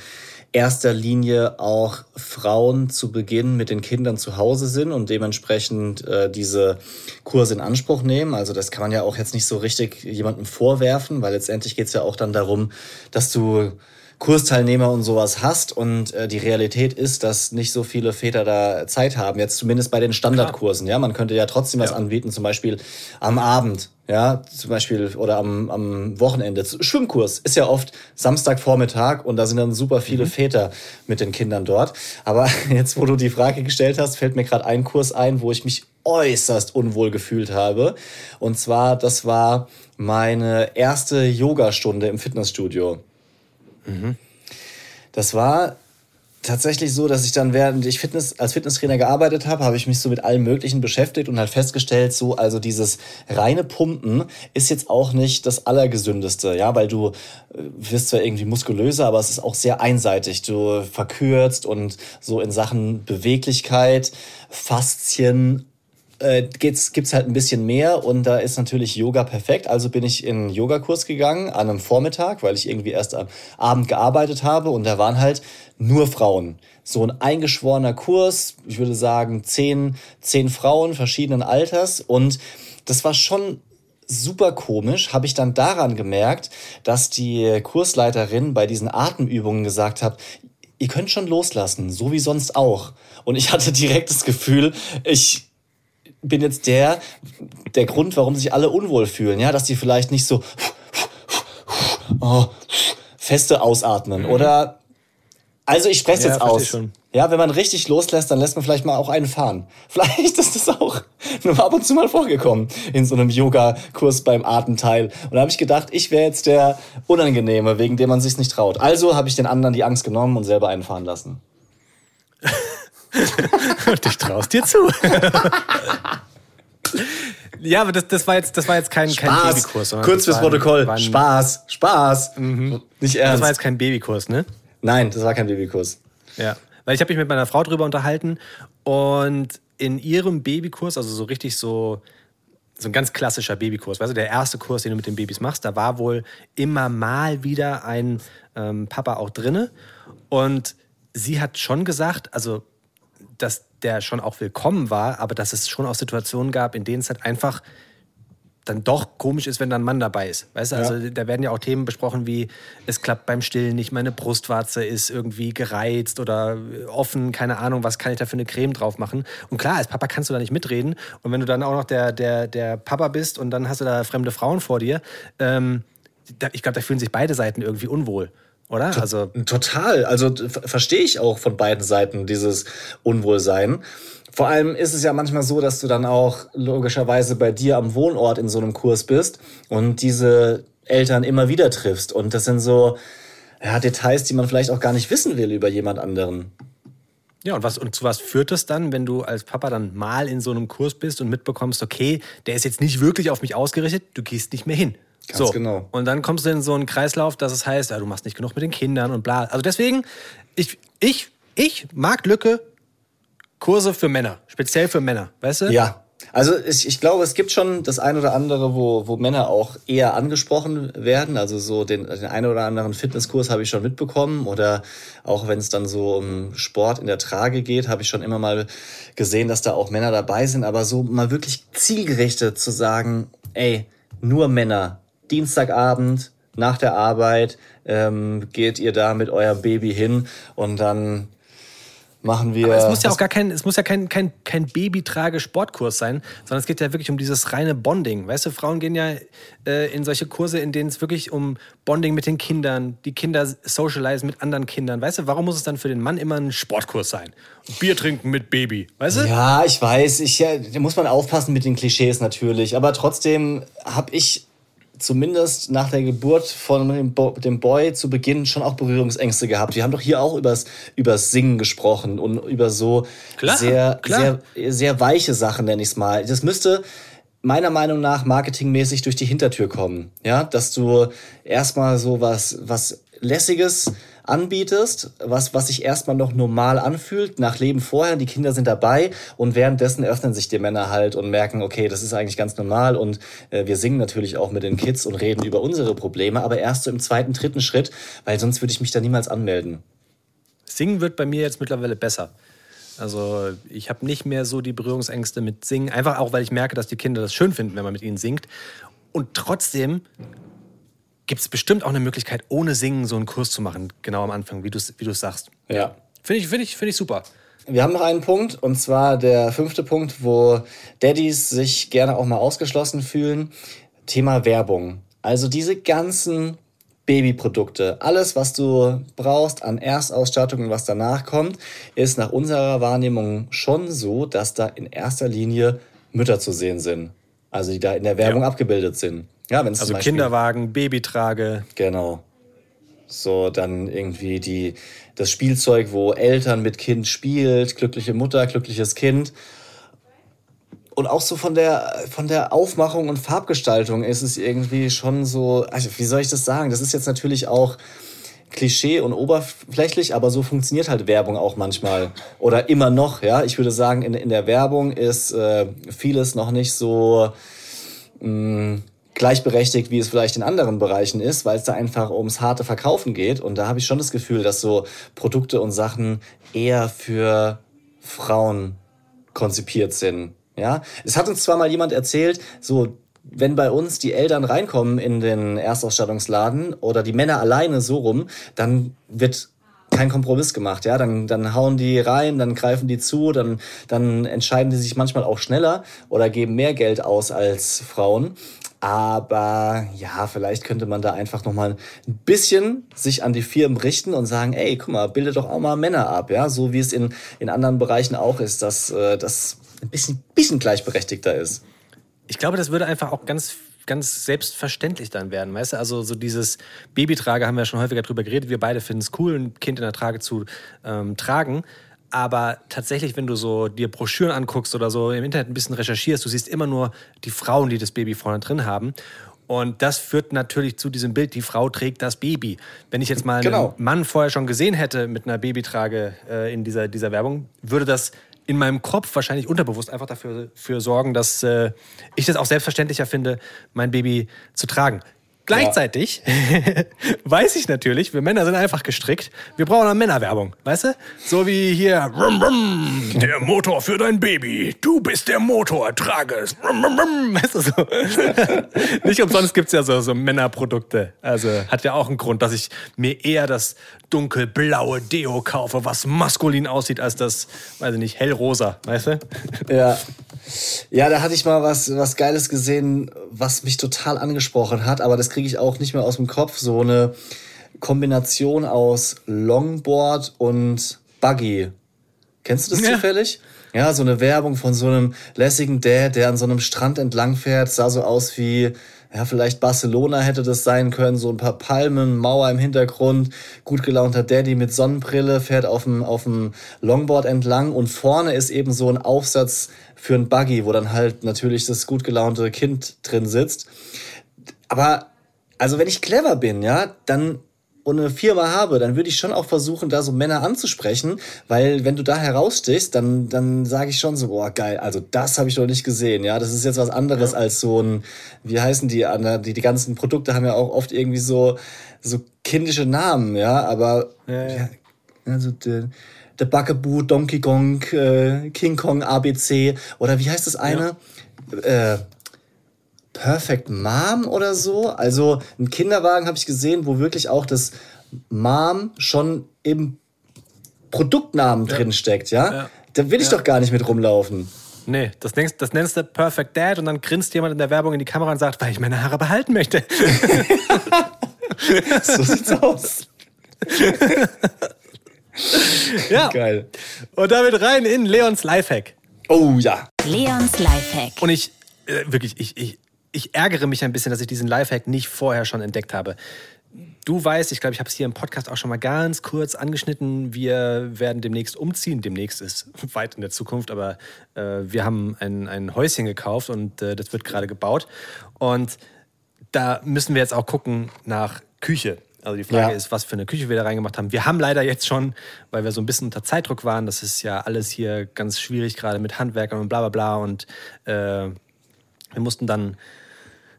A: erster Linie auch Frauen zu Beginn mit den Kindern zu Hause sind und dementsprechend äh, diese Kurse in Anspruch nehmen. Also das kann man ja auch jetzt nicht so richtig jemandem vorwerfen, weil letztendlich geht es ja auch dann darum, dass du Kursteilnehmer und sowas hast und äh, die Realität ist, dass nicht so viele Väter da Zeit haben, jetzt zumindest bei den Standardkursen. Ja, man könnte ja trotzdem was ja. anbieten, zum Beispiel am Abend ja, zum Beispiel, oder am, am Wochenende. Schwimmkurs ist ja oft Samstagvormittag und da sind dann super viele mhm. Väter mit den Kindern dort. Aber jetzt, wo du die Frage gestellt hast, fällt mir gerade ein Kurs ein, wo ich mich äußerst unwohl gefühlt habe. Und zwar, das war meine erste Yogastunde im Fitnessstudio. Das war tatsächlich so, dass ich dann, während ich Fitness, als Fitnesstrainer gearbeitet habe, habe ich mich so mit allem Möglichen beschäftigt und halt festgestellt, so, also dieses reine Pumpen ist jetzt auch nicht das Allergesündeste, ja, weil du äh, wirst zwar irgendwie muskulöser, aber es ist auch sehr einseitig. Du verkürzt und so in Sachen Beweglichkeit, Faszien äh, gibt's, gibt's halt ein bisschen mehr und da ist natürlich Yoga perfekt. Also bin ich in einen Yogakurs gegangen an einem Vormittag, weil ich irgendwie erst am Abend gearbeitet habe und da waren halt nur Frauen. So ein eingeschworener Kurs, ich würde sagen zehn, zehn Frauen verschiedenen Alters und das war schon super komisch, habe ich dann daran gemerkt, dass die Kursleiterin bei diesen Atemübungen gesagt hat, ihr könnt schon loslassen, so wie sonst auch. Und ich hatte direkt das Gefühl, ich bin jetzt der, der Grund, warum sich alle unwohl fühlen, ja, dass die vielleicht nicht so oh, feste ausatmen mhm. oder also ich spreche ja, jetzt aus. Ja, wenn man richtig loslässt, dann lässt man vielleicht mal auch einen fahren. Vielleicht ist das auch nur ab und zu mal vorgekommen in so einem Yoga-Kurs beim Atemteil. Und da habe ich gedacht, ich wäre jetzt der Unangenehme, wegen dem man sich nicht traut. Also habe ich den anderen die Angst genommen und selber einen fahren lassen.
B: und ich traust dir zu. ja, aber das, das, war jetzt, das war jetzt kein, kein Babykurs.
A: Kurz fürs Protokoll. Ein, Spaß, Spaß. Mhm.
B: Nicht ernst. Das war jetzt kein Babykurs, ne?
A: Nein, das war kein Babykurs.
B: Ja, weil ich habe mich mit meiner Frau drüber unterhalten und in ihrem Babykurs, also so richtig so so ein ganz klassischer Babykurs, weißt du, der erste Kurs, den du mit den Babys machst, da war wohl immer mal wieder ein ähm, Papa auch drinne und sie hat schon gesagt, also dass der schon auch willkommen war, aber dass es schon auch Situationen gab, in denen es halt einfach dann doch komisch ist, wenn da ein Mann dabei ist. Weißt du, also da werden ja auch Themen besprochen wie, es klappt beim Stillen nicht, meine Brustwarze ist irgendwie gereizt oder offen, keine Ahnung, was kann ich da für eine Creme drauf machen. Und klar, als Papa kannst du da nicht mitreden. Und wenn du dann auch noch der, der, der Papa bist und dann hast du da fremde Frauen vor dir, ähm, da, ich glaube, da fühlen sich beide Seiten irgendwie unwohl. Oder?
A: Also total. Also verstehe ich auch von beiden Seiten dieses Unwohlsein. Vor allem ist es ja manchmal so, dass du dann auch logischerweise bei dir am Wohnort in so einem Kurs bist und diese Eltern immer wieder triffst. Und das sind so ja, Details, die man vielleicht auch gar nicht wissen will über jemand anderen.
B: Ja, und, was, und zu was führt das dann, wenn du als Papa dann mal in so einem Kurs bist und mitbekommst, okay, der ist jetzt nicht wirklich auf mich ausgerichtet, du gehst nicht mehr hin.
A: Ganz
B: so.
A: genau.
B: Und dann kommst du in so einen Kreislauf, dass es heißt, ja, du machst nicht genug mit den Kindern und bla. Also deswegen, ich, ich, ich mag Lücke Kurse für Männer, speziell für Männer, weißt du?
A: Ja. Also ich, ich glaube, es gibt schon das ein oder andere, wo, wo Männer auch eher angesprochen werden. Also so den, den einen oder anderen Fitnesskurs habe ich schon mitbekommen. Oder auch wenn es dann so um Sport in der Trage geht, habe ich schon immer mal gesehen, dass da auch Männer dabei sind. Aber so mal wirklich zielgerichtet zu sagen, ey, nur Männer, Dienstagabend nach der Arbeit ähm, geht ihr da mit eurem Baby hin und dann machen wir.
B: Aber es muss ja auch gar kein, es muss ja kein, kein, kein Babytrage-Sportkurs sein, sondern es geht ja wirklich um dieses reine Bonding. Weißt du, Frauen gehen ja äh, in solche Kurse, in denen es wirklich um Bonding mit den Kindern, die Kinder socialisen mit anderen Kindern. Weißt du, warum muss es dann für den Mann immer ein Sportkurs sein? Bier trinken mit Baby, weißt du?
A: Ja, ich weiß. Ich, ja, da muss man aufpassen mit den Klischees natürlich. Aber trotzdem habe ich zumindest nach der Geburt von dem, Bo dem Boy zu Beginn schon auch Berührungsängste gehabt. Wir haben doch hier auch übers, übers Singen gesprochen und über so
B: Klar,
A: sehr,
B: klar.
A: sehr, sehr weiche Sachen, nenne ich es mal. Das müsste meiner Meinung nach marketingmäßig durch die Hintertür kommen. Ja, dass du erstmal so was, was Lässiges anbietest, was, was sich erstmal noch normal anfühlt, nach Leben vorher, die Kinder sind dabei und währenddessen öffnen sich die Männer halt und merken, okay, das ist eigentlich ganz normal und äh, wir singen natürlich auch mit den Kids und reden über unsere Probleme, aber erst so im zweiten, dritten Schritt, weil sonst würde ich mich da niemals anmelden.
B: Singen wird bei mir jetzt mittlerweile besser. Also ich habe nicht mehr so die Berührungsängste mit Singen, einfach auch, weil ich merke, dass die Kinder das schön finden, wenn man mit ihnen singt. Und trotzdem gibt es bestimmt auch eine Möglichkeit, ohne Singen so einen Kurs zu machen, genau am Anfang, wie du es wie du's sagst.
A: Ja.
B: Finde ich, find ich, find ich super.
A: Wir haben noch einen Punkt, und zwar der fünfte Punkt, wo Daddys sich gerne auch mal ausgeschlossen fühlen. Thema Werbung. Also diese ganzen Babyprodukte, alles, was du brauchst an Erstausstattung und was danach kommt, ist nach unserer Wahrnehmung schon so, dass da in erster Linie Mütter zu sehen sind. Also die da in der Werbung
B: Ja.
A: abgebildet sind. Ja, wenn es
B: Also Kinderwagen, Babytrage.
A: Genau. So, dann irgendwie die, das Spielzeug, wo Eltern mit Kind spielt, glückliche Mutter, glückliches Kind. Und auch so von der, von der Aufmachung und Farbgestaltung ist es irgendwie schon so, also wie soll ich das sagen? Das ist jetzt natürlich auch Klischee und oberflächlich, aber so funktioniert halt Werbung auch manchmal. Oder immer noch, ja. Ich würde sagen, in, in der Werbung ist äh, vieles noch nicht so mh, gleichberechtigt, wie es vielleicht in anderen Bereichen ist, weil es da einfach ums harte Verkaufen geht. Und da habe ich schon das Gefühl, dass so Produkte und Sachen eher für Frauen konzipiert sind. Ja, es hat uns zwar mal jemand erzählt, so wenn bei uns die Eltern reinkommen in den Erstausstattungsladen oder die Männer alleine so rum, dann wird kein Kompromiss gemacht, ja, dann, dann hauen die rein, dann greifen die zu, dann, dann entscheiden die sich manchmal auch schneller oder geben mehr Geld aus als Frauen. Aber ja, vielleicht könnte man da einfach nochmal ein bisschen sich an die Firmen richten und sagen, ey, guck mal, bildet doch auch mal Männer ab, ja, so wie es in, in anderen Bereichen auch ist, dass äh, das ein bisschen, bisschen gleichberechtigter ist.
B: Ich glaube, das würde einfach auch ganz, ganz selbstverständlich dann werden, weißt du? Also so dieses Babytrage haben wir schon häufiger drüber geredet. Wir beide finden es cool, ein Kind in der Trage zu ähm, tragen. Aber tatsächlich, wenn du so dir Broschüren anguckst oder so im Internet ein bisschen recherchierst, du siehst immer nur die Frauen, die das Baby vorne drin haben. Und das führt natürlich zu diesem Bild, die Frau trägt das Baby. Wenn ich jetzt mal
A: Genau.
B: einen Mann vorher schon gesehen hätte mit einer Babytrage äh, in dieser, dieser Werbung, würde das in meinem Kopf wahrscheinlich unterbewusst einfach dafür für sorgen, dass äh, ich das auch selbstverständlicher finde, mein Baby zu tragen. Gleichzeitig weiß ich natürlich, wir Männer sind einfach gestrickt. Wir brauchen eine Männerwerbung, weißt du? So wie hier, rum, rum, der Motor für dein Baby. Du bist der Motor, trage es. Rum, rum, rum. Weißt du so? Nicht umsonst gibt's ja so, so Männerprodukte. Also hat ja auch einen Grund, dass ich mir eher das dunkelblaue Deo kaufe, was maskulin aussieht, als das, weiß ich nicht, hellrosa, weißt du?
A: Ja. Ja, da hatte ich mal was, was Geiles gesehen, was mich total angesprochen hat, aber das kriege ich auch nicht mehr aus dem Kopf. So eine Kombination aus Longboard und Buggy. Kennst du das
B: Ja.
A: zufällig? Ja, so eine Werbung von so einem lässigen Dad, der an so einem Strand entlang fährt. Sah so aus wie, ja, vielleicht Barcelona hätte das sein können. So ein paar Palmen, Mauer im Hintergrund. Gut gelaunter Daddy mit Sonnenbrille fährt auf dem, auf dem Longboard entlang. Und vorne ist eben so ein Aufsatz für ein Buggy, wo dann halt natürlich das gut gelaunte Kind drin sitzt. Aber also wenn ich clever bin, ja, dann und eine Firma habe, dann würde ich schon auch versuchen, da so Männer anzusprechen, weil wenn du da herausstichst, dann, dann sage ich schon so, boah, geil, also das habe ich noch nicht gesehen, ja, das ist jetzt was anderes ja. als so ein, wie heißen die, die, die ganzen Produkte haben ja auch oft irgendwie so, so kindische Namen, ja, aber, ja, ja. also der, der Buckaboo, Donkey Kong, äh, King Kong, ABC, oder wie heißt das eine? Äh, Perfect Mom oder so. Also ein Kinderwagen habe ich gesehen, wo wirklich auch das Mom schon im Produktnamen ja. drin steckt, ja? ja. Da will ich ja. doch gar nicht mit rumlaufen.
B: Nee, das nennst, das nennst du Perfect Dad und dann grinst jemand in der Werbung in die Kamera und sagt, weil ich meine Haare behalten möchte. so sieht's aus. ja. Geil. Und damit rein in Leons Lifehack.
A: Oh ja.
C: Leons Lifehack.
B: Und ich, äh, wirklich, ich, ich, ich ärgere mich ein bisschen, dass ich diesen Lifehack nicht vorher schon entdeckt habe. Du weißt, ich glaube, ich habe es hier im Podcast auch schon mal ganz kurz angeschnitten. Wir werden demnächst umziehen. Demnächst ist weit in der Zukunft, aber äh, wir haben ein, ein Häuschen gekauft und äh, das wird gerade gebaut. Und da müssen wir jetzt auch gucken nach Küche. Also die Frage ja. ist, was für eine Küche wir da reingemacht haben. Wir haben leider jetzt schon, weil wir so ein bisschen unter Zeitdruck waren, das ist ja alles hier ganz schwierig, gerade mit Handwerkern und bla bla bla. Und äh, wir mussten dann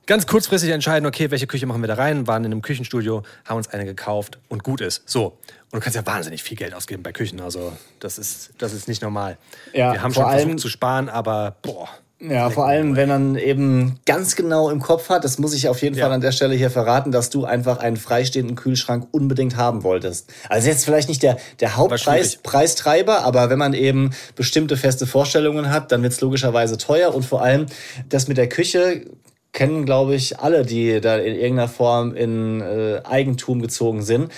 B: ganz kurzfristig entscheiden, okay, welche Küche machen wir da rein, waren in einem Küchenstudio, haben uns eine gekauft und gut ist. So. Und du kannst ja wahnsinnig viel Geld ausgeben bei Küchen. Also das ist, das ist nicht normal. Ja, wir haben schon versucht zu sparen, aber boah.
A: Ja, vor allem, wenn man eben ganz genau im Kopf hat, das muss ich auf jeden ja. Fall an der Stelle hier verraten, dass du einfach einen freistehenden Kühlschrank unbedingt haben wolltest. Also jetzt vielleicht nicht der, der Hauptpreistreiber, aber wenn man eben bestimmte feste Vorstellungen hat, dann wird es logischerweise teuer und vor allem das mit der Küche kennen, glaube ich, alle, die da in irgendeiner Form in äh, Eigentum gezogen sind.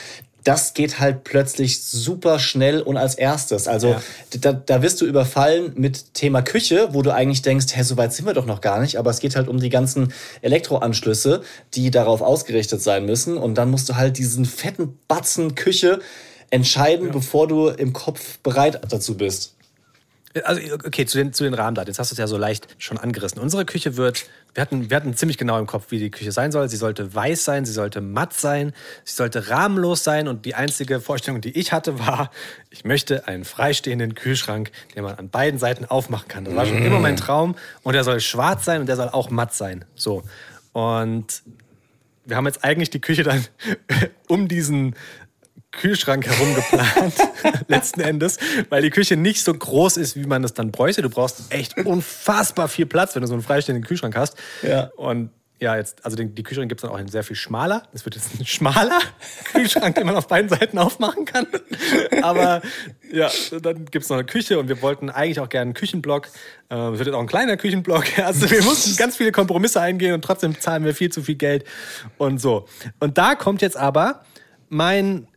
A: Das geht halt plötzlich super schnell und als erstes. Also ja. da, da wirst du überfallen mit Thema Küche, wo du eigentlich denkst, hä, so weit sind wir doch noch gar nicht. Aber es geht halt um die ganzen Elektroanschlüsse, die darauf ausgerichtet sein müssen. Und dann musst du halt diesen fetten Batzen Küche entscheiden, ja. bevor du im Kopf bereit dazu bist.
B: Also, okay, zu den, zu den Rahmendaten. Jetzt hast du es ja so leicht schon angerissen. Unsere Küche wird, wir hatten, wir hatten ziemlich genau im Kopf, wie die Küche sein soll. Sie sollte weiß sein, sie sollte matt sein, sie sollte rahmenlos sein. Und die einzige Vorstellung, die ich hatte, war, ich möchte einen freistehenden Kühlschrank, den man an beiden Seiten aufmachen kann. Das war schon immer mein Traum. Und der soll schwarz sein und der soll auch matt sein. So. Und wir haben jetzt eigentlich die Küche dann um diesen Kühlschrank herum geplant, letzten Endes, weil die Küche nicht so groß ist, wie man es dann bräuchte. Du brauchst echt unfassbar viel Platz, wenn du so einen freistehenden Kühlschrank hast. Ja. Und ja, jetzt, also die, die Kühlschrank gibt es dann auch in sehr viel schmaler. Es wird jetzt ein schmaler Kühlschrank, den man auf beiden Seiten aufmachen kann. Aber ja, dann gibt es noch eine Küche und wir wollten eigentlich auch gerne einen Küchenblock. Äh, es wird jetzt auch ein kleiner Küchenblock. Also wir mussten ganz viele Kompromisse eingehen und trotzdem zahlen wir viel zu viel Geld und so. Und da kommt jetzt aber mein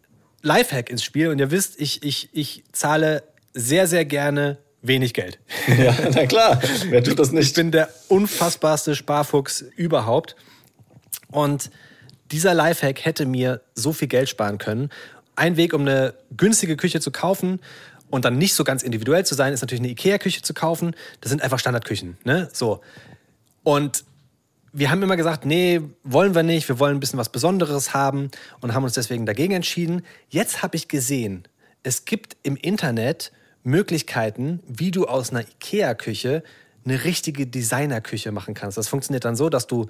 B: Lifehack ins Spiel und ihr wisst, ich, ich, ich zahle sehr, sehr gerne wenig Geld.
A: Ja, na klar, wer tut das nicht?
B: Ich bin der unfassbarste Sparfuchs überhaupt. Und dieser Lifehack hätte mir so viel Geld sparen können. Ein Weg, um eine günstige Küche zu kaufen und dann nicht so ganz individuell zu sein, ist natürlich eine Ikea-Küche zu kaufen. Das sind einfach Standardküchen. Ne? So. Und wir haben immer gesagt, nee, wollen wir nicht, wir wollen ein bisschen was Besonderes haben und haben uns deswegen dagegen entschieden. Jetzt habe ich gesehen, es gibt im Internet Möglichkeiten, wie du aus einer IKEA-Küche eine richtige Designerküche machen kannst. Das funktioniert dann so, dass du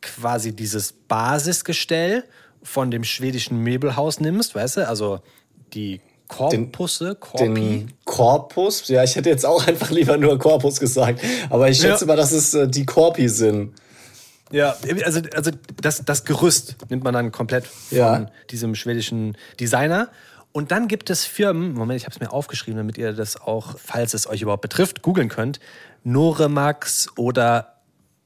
B: quasi dieses Basisgestell von dem schwedischen Möbelhaus nimmst, weißt du, also die Korpusse,
A: Korpi? Den Korpus, ja, ich hätte jetzt auch einfach lieber nur Korpus gesagt, aber ich schätze ja. mal, dass es äh, die Korpi sind.
B: Ja, also, also das, das Gerüst nimmt man dann komplett von ja. diesem schwedischen Designer. Und dann gibt es Firmen, Moment, ich habe es mir aufgeschrieben, damit ihr das auch, falls es euch überhaupt betrifft, googeln könnt. Noremax oder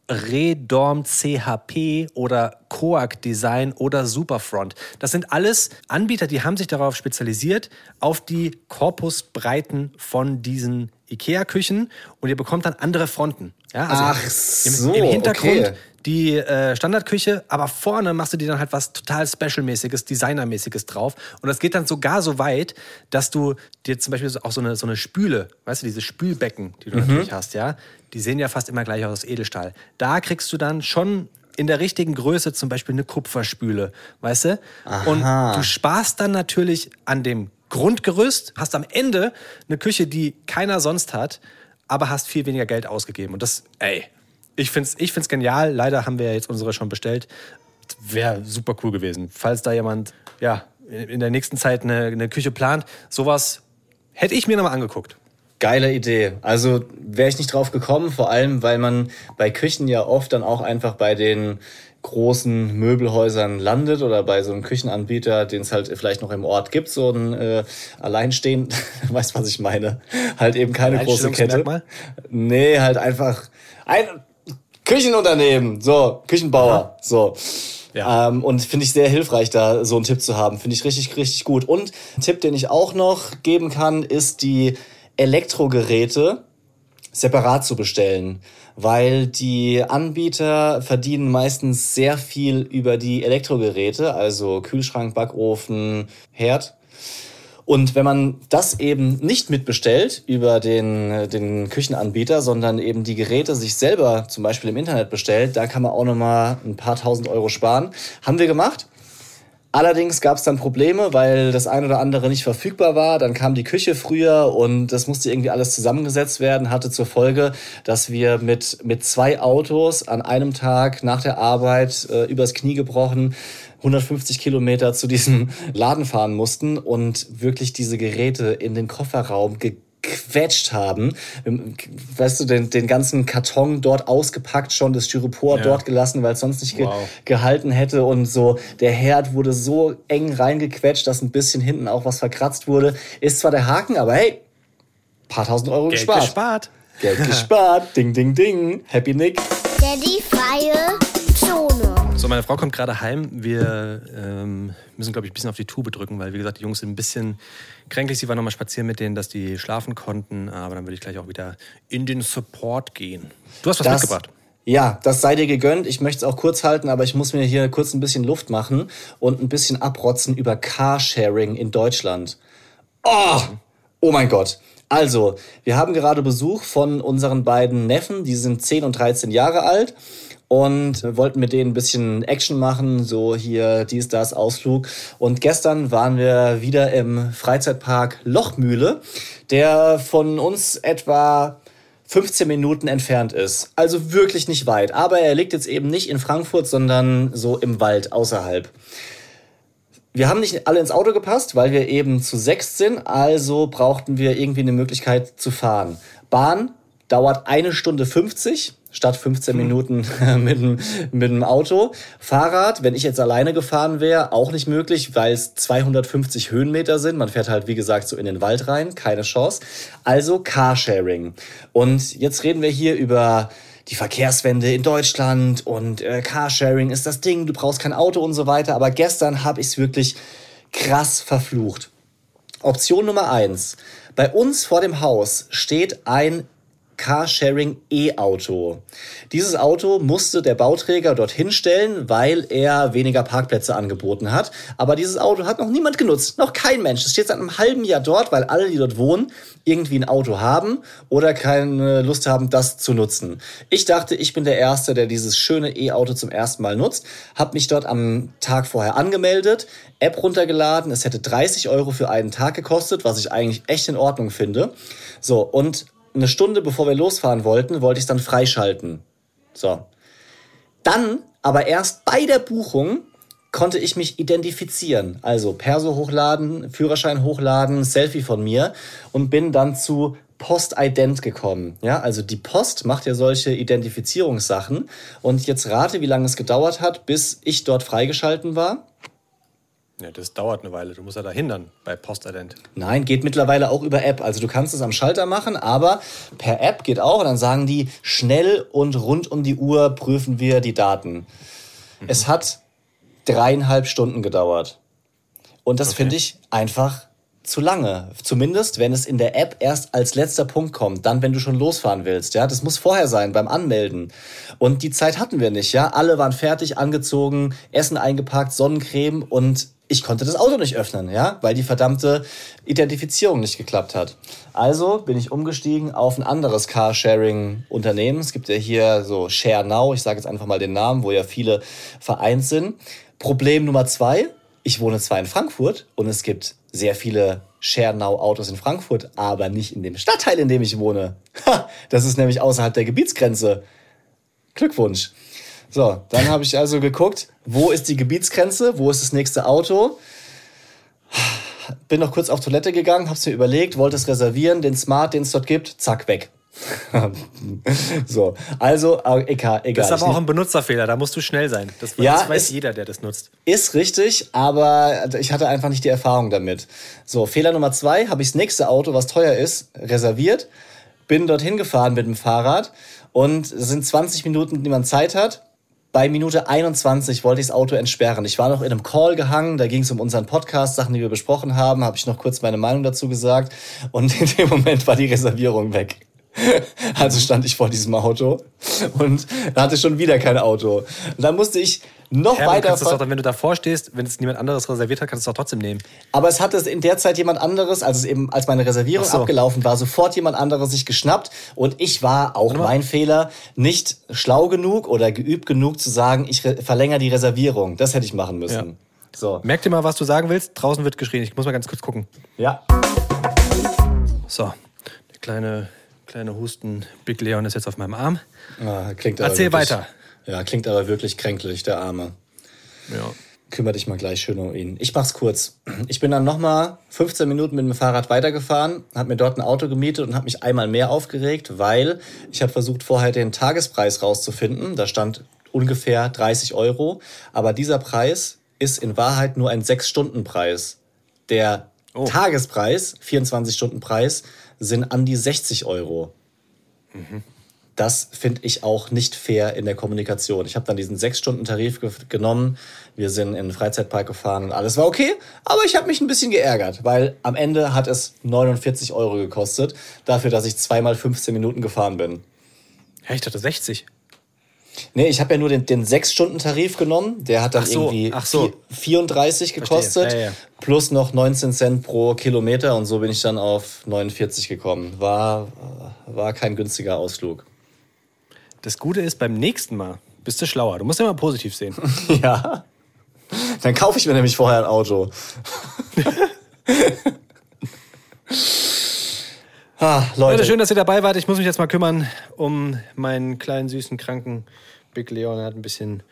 B: Redorm CHP oder Coag Design oder Superfront. Das sind alles Anbieter, die haben sich darauf spezialisiert, auf die Korpusbreiten von diesen IKEA-Küchen und ihr bekommt dann andere Fronten. Ja, also
A: Ach so,
B: im, im Hintergrund okay die äh, Standardküche, aber vorne machst du dir dann halt was total Special-mäßiges, Designermäßiges drauf. Und das geht dann sogar so weit, dass du dir zum Beispiel auch so eine, so eine Spüle, weißt du, diese Spülbecken, die du mhm. natürlich hast, ja, die sehen ja fast immer gleich aus Edelstahl. Da kriegst du dann schon in der richtigen Größe zum Beispiel eine Kupferspüle, weißt du? Und du sparst dann natürlich an dem Grundgerüst, hast am Ende eine Küche, die keiner sonst hat, aber hast viel weniger Geld ausgegeben. Und das, ey, ich find's, ich find's genial. Leider haben wir ja jetzt unsere schon bestellt. Wäre super cool gewesen. Falls da jemand, ja, in der nächsten Zeit eine, eine Küche plant, sowas hätte ich mir nochmal angeguckt.
A: Geile Idee. Also wäre ich nicht drauf gekommen, vor allem, weil man bei Küchen ja oft dann auch einfach bei den großen Möbelhäusern landet oder bei so einem Küchenanbieter, den es halt vielleicht noch im Ort gibt, so ein äh, alleinstehend, weißt was ich meine? Halt eben keine große Kette. Nee, halt einfach ein Küchenunternehmen, so, Küchenbauer, so.
B: Ja.
A: Ähm, und finde ich sehr hilfreich, da so einen Tipp zu haben. Finde ich richtig, richtig gut. Und ein Tipp, den ich auch noch geben kann, ist die Elektrogeräte separat zu bestellen. Weil die Anbieter verdienen meistens sehr viel über die Elektrogeräte, also Kühlschrank, Backofen, Herd. Und wenn man das eben nicht mitbestellt über den, den Küchenanbieter, sondern eben die Geräte sich selber zum Beispiel im Internet bestellt, da kann man auch nochmal ein paar tausend Euro sparen. Haben wir gemacht. Allerdings gab es dann Probleme, weil das ein oder andere nicht verfügbar war. Dann kam die Küche früher und das musste irgendwie alles zusammengesetzt werden. Hatte zur Folge, dass wir mit, mit zwei Autos an einem Tag nach der Arbeit äh, übers Knie gebrochen 150 Kilometer zu diesem Laden fahren mussten und wirklich diese Geräte in den Kofferraum gequetscht haben. Weißt du, den, den ganzen Karton dort ausgepackt, schon das Styropor
B: Ja.
A: dort gelassen, weil es sonst nicht ge
B: Wow.
A: gehalten hätte. Und so, der Herd wurde so eng reingequetscht, dass ein bisschen hinten auch was verkratzt wurde. Ist zwar der Haken, aber hey, paar tausend Euro
B: Geld
A: gespart.
B: gespart.
A: Geld gespart. ding, ding, ding. Happy Nick.
D: Daddy freie.
B: So, meine Frau kommt gerade heim. Wir ähm, müssen, glaube ich, ein bisschen auf die Tube drücken, weil, wie gesagt, die Jungs sind ein bisschen kränklich. Sie war nochmal spazieren mit denen, dass die schlafen konnten. Aber dann würde ich gleich auch wieder in den Support gehen. Du hast was
A: Das-
B: mitgebracht.
A: Ja, das sei dir gegönnt. Ich möchte es auch kurz halten, aber ich muss mir hier kurz ein bisschen Luft machen und ein bisschen abrotzen über Carsharing in Deutschland. Oh, oh mein Gott. Also, wir haben gerade Besuch von unseren beiden Neffen, die sind 10 und 13 Jahre alt und wollten mit denen ein bisschen Action machen, so hier dies, das, Ausflug. Und gestern waren wir wieder im Freizeitpark Lochmühle, der von uns etwa 15 Minuten entfernt ist. Also wirklich nicht weit. Aber er liegt jetzt eben nicht in Frankfurt, sondern so im Wald außerhalb. Wir haben nicht alle ins Auto gepasst, weil wir eben zu sechs sind. Also brauchten wir irgendwie eine Möglichkeit zu fahren. Bahn dauert eine Stunde 50 statt 15 Minuten mit, dem, mit dem Auto. Fahrrad, wenn ich jetzt alleine gefahren wäre, auch nicht möglich, weil es 250 Höhenmeter sind. Man fährt halt, wie gesagt, so in den Wald rein. Keine Chance. Also Carsharing. Und jetzt reden wir hier über die Verkehrswende in Deutschland und äh, Carsharing ist das Ding, du brauchst kein Auto und so weiter. Aber gestern habe ich es wirklich krass verflucht. Option Nummer eins: Bei uns vor dem Haus steht ein Carsharing E-Auto. Dieses Auto musste der Bauträger dorthin stellen, weil er weniger Parkplätze angeboten hat. Aber dieses Auto hat noch niemand genutzt, noch kein Mensch. Es steht seit einem halben Jahr dort, weil alle, die dort wohnen, irgendwie ein Auto haben oder keine Lust haben, das zu nutzen. Ich dachte, ich bin der Erste, der dieses schöne E-Auto zum ersten Mal nutzt, habe mich dort am Tag vorher angemeldet, App runtergeladen. Es hätte 30 Euro für einen Tag gekostet, was ich eigentlich echt in Ordnung finde. So, und eine Stunde bevor wir losfahren wollten, wollte ich es dann freischalten. So. Dann, aber erst bei der Buchung, konnte ich mich identifizieren. Also Perso hochladen, Führerschein hochladen, Selfie von mir und bin dann zu Postident gekommen. Ja, also die Post macht ja solche Identifizierungssachen. Und jetzt rate, wie lange es gedauert hat, bis ich dort freigeschalten war.
B: Ja, das dauert eine Weile. Du musst ja da hindern bei Postident.
A: Nein, geht mittlerweile auch über App. Also du kannst es am Schalter machen, aber per App geht auch. Und dann sagen die, schnell und rund um die Uhr prüfen wir die Daten. Es hat dreieinhalb Stunden gedauert. Und das finde ich einfach zu lange. Zumindest, wenn es in der App erst als letzter Punkt kommt, dann, wenn du schon losfahren willst. Ja, das muss vorher sein beim Anmelden. Und die Zeit hatten wir nicht. Ja, alle waren fertig, angezogen, Essen eingepackt, Sonnencreme und ich konnte das Auto nicht öffnen, ja, weil die verdammte Identifizierung nicht geklappt hat. Also bin ich umgestiegen auf ein anderes Carsharing-Unternehmen. Es gibt ja hier so Share Now, ich sage jetzt einfach mal den Namen, wo ja viele vereint sind. Problem Nummer zwei, ich wohne zwar in Frankfurt und es gibt sehr viele Share Now Autos in Frankfurt, aber nicht in dem Stadtteil, in dem ich wohne. Ha, das ist nämlich außerhalb der Gebietsgrenze. Glückwunsch. So, dann habe ich also geguckt, wo ist die Gebietsgrenze, wo ist das nächste Auto. Bin noch kurz auf Toilette gegangen, habe es mir überlegt, wollte es reservieren, den Smart, den es dort gibt, zack, weg. so, also egal. egal.
B: Das ist aber auch ein Benutzerfehler, da musst du schnell sein. Das, ja, das weiß jeder, der das nutzt.
A: Ist richtig, aber ich hatte einfach nicht die Erfahrung damit. So, Fehler Nummer zwei, habe ich das nächste Auto, was teuer ist, reserviert, bin dorthin gefahren mit dem Fahrrad und es sind 20 Minuten, die man Zeit hat bei Minute 21 wollte ich das Auto entsperren. Ich war noch in einem Call gehangen, da ging es um unseren Podcast, Sachen, die wir besprochen haben, habe ich noch kurz meine Meinung dazu gesagt und in dem Moment war die Reservierung weg. Also stand ich vor diesem Auto und hatte schon wieder kein Auto. Und dann musste ich noch
B: ja,
A: weiter.
B: Kannst doch, wenn du davor stehst, wenn es niemand anderes reserviert hat, kannst du es doch trotzdem nehmen.
A: Aber es hatte in der Zeit jemand anderes, als es eben, als meine Reservierung so. abgelaufen war, sofort jemand anderes sich geschnappt und ich war auch mein Fehler, nicht schlau genug oder geübt genug zu sagen, ich verlängere die Reservierung. Das hätte ich machen müssen. Ja.
B: So. Merk dir mal, was du sagen willst. Draußen wird geschrien. Ich muss mal ganz kurz gucken.
A: Ja.
B: So, der kleine, kleine Husten. Big Leon ist jetzt auf meinem Arm.
A: Ah, klingt
B: Erzähl wirklich, weiter.
A: Ja, klingt aber wirklich kränklich, der Arme.
B: Ja.
A: Kümmere dich mal gleich schön um ihn. Ich mach's kurz. Ich bin dann nochmal 15 Minuten mit dem Fahrrad weitergefahren, habe mir dort ein Auto gemietet und habe mich einmal mehr aufgeregt, weil ich habe versucht, vorher den Tagespreis rauszufinden. Da stand ungefähr 30 Euro. Aber dieser Preis ist in Wahrheit nur ein 6-Stunden-Preis. Der oh. Tagespreis, 24-Stunden-Preis, sind an die 60 Euro. Mhm das finde ich auch nicht fair in der Kommunikation. Ich habe dann diesen sechs Stunden Tarif ge genommen. Wir sind in den Freizeitpark gefahren und alles war okay. Aber ich habe mich ein bisschen geärgert, weil am Ende hat es 49 Euro gekostet, dafür, dass ich zweimal 15 Minuten gefahren bin.
B: Ja, ich dachte 60.
A: Nee, ich habe ja nur den, den 6-Stunden-Tarif genommen. Der hat dann
B: so,
A: irgendwie
B: so.
A: 34 gekostet. Ja, ja. Plus noch 19 Cent pro Kilometer. Und so bin ich dann auf 49 gekommen. War, war kein günstiger Ausflug.
B: Das Gute ist, beim nächsten Mal bist du schlauer. Du musst immer positiv sehen.
A: ja. Dann kaufe ich mir nämlich vorher ein Auto. ah, Leute. Leute.
B: Schön, dass ihr dabei wart. Ich muss mich jetzt mal kümmern um meinen kleinen, süßen, kranken Big Leon. Er hat ein bisschen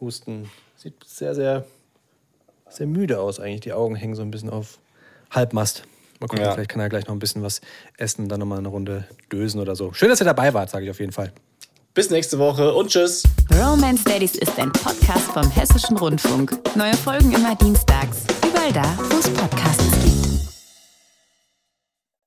B: Husten. Sieht sehr, sehr, sehr müde aus eigentlich. Die Augen hängen so ein bisschen auf Halbmast. Mal gucken, ja. vielleicht kann er gleich noch ein bisschen was essen und dann nochmal eine Runde dösen oder so. Schön, dass ihr dabei wart, sage ich auf jeden Fall.
A: Bis nächste Woche und tschüss.
C: Romance Daddies ist ein Podcast vom Hessischen Rundfunk. Neue Folgen immer dienstags. Überall da, wo es Podcasts gibt.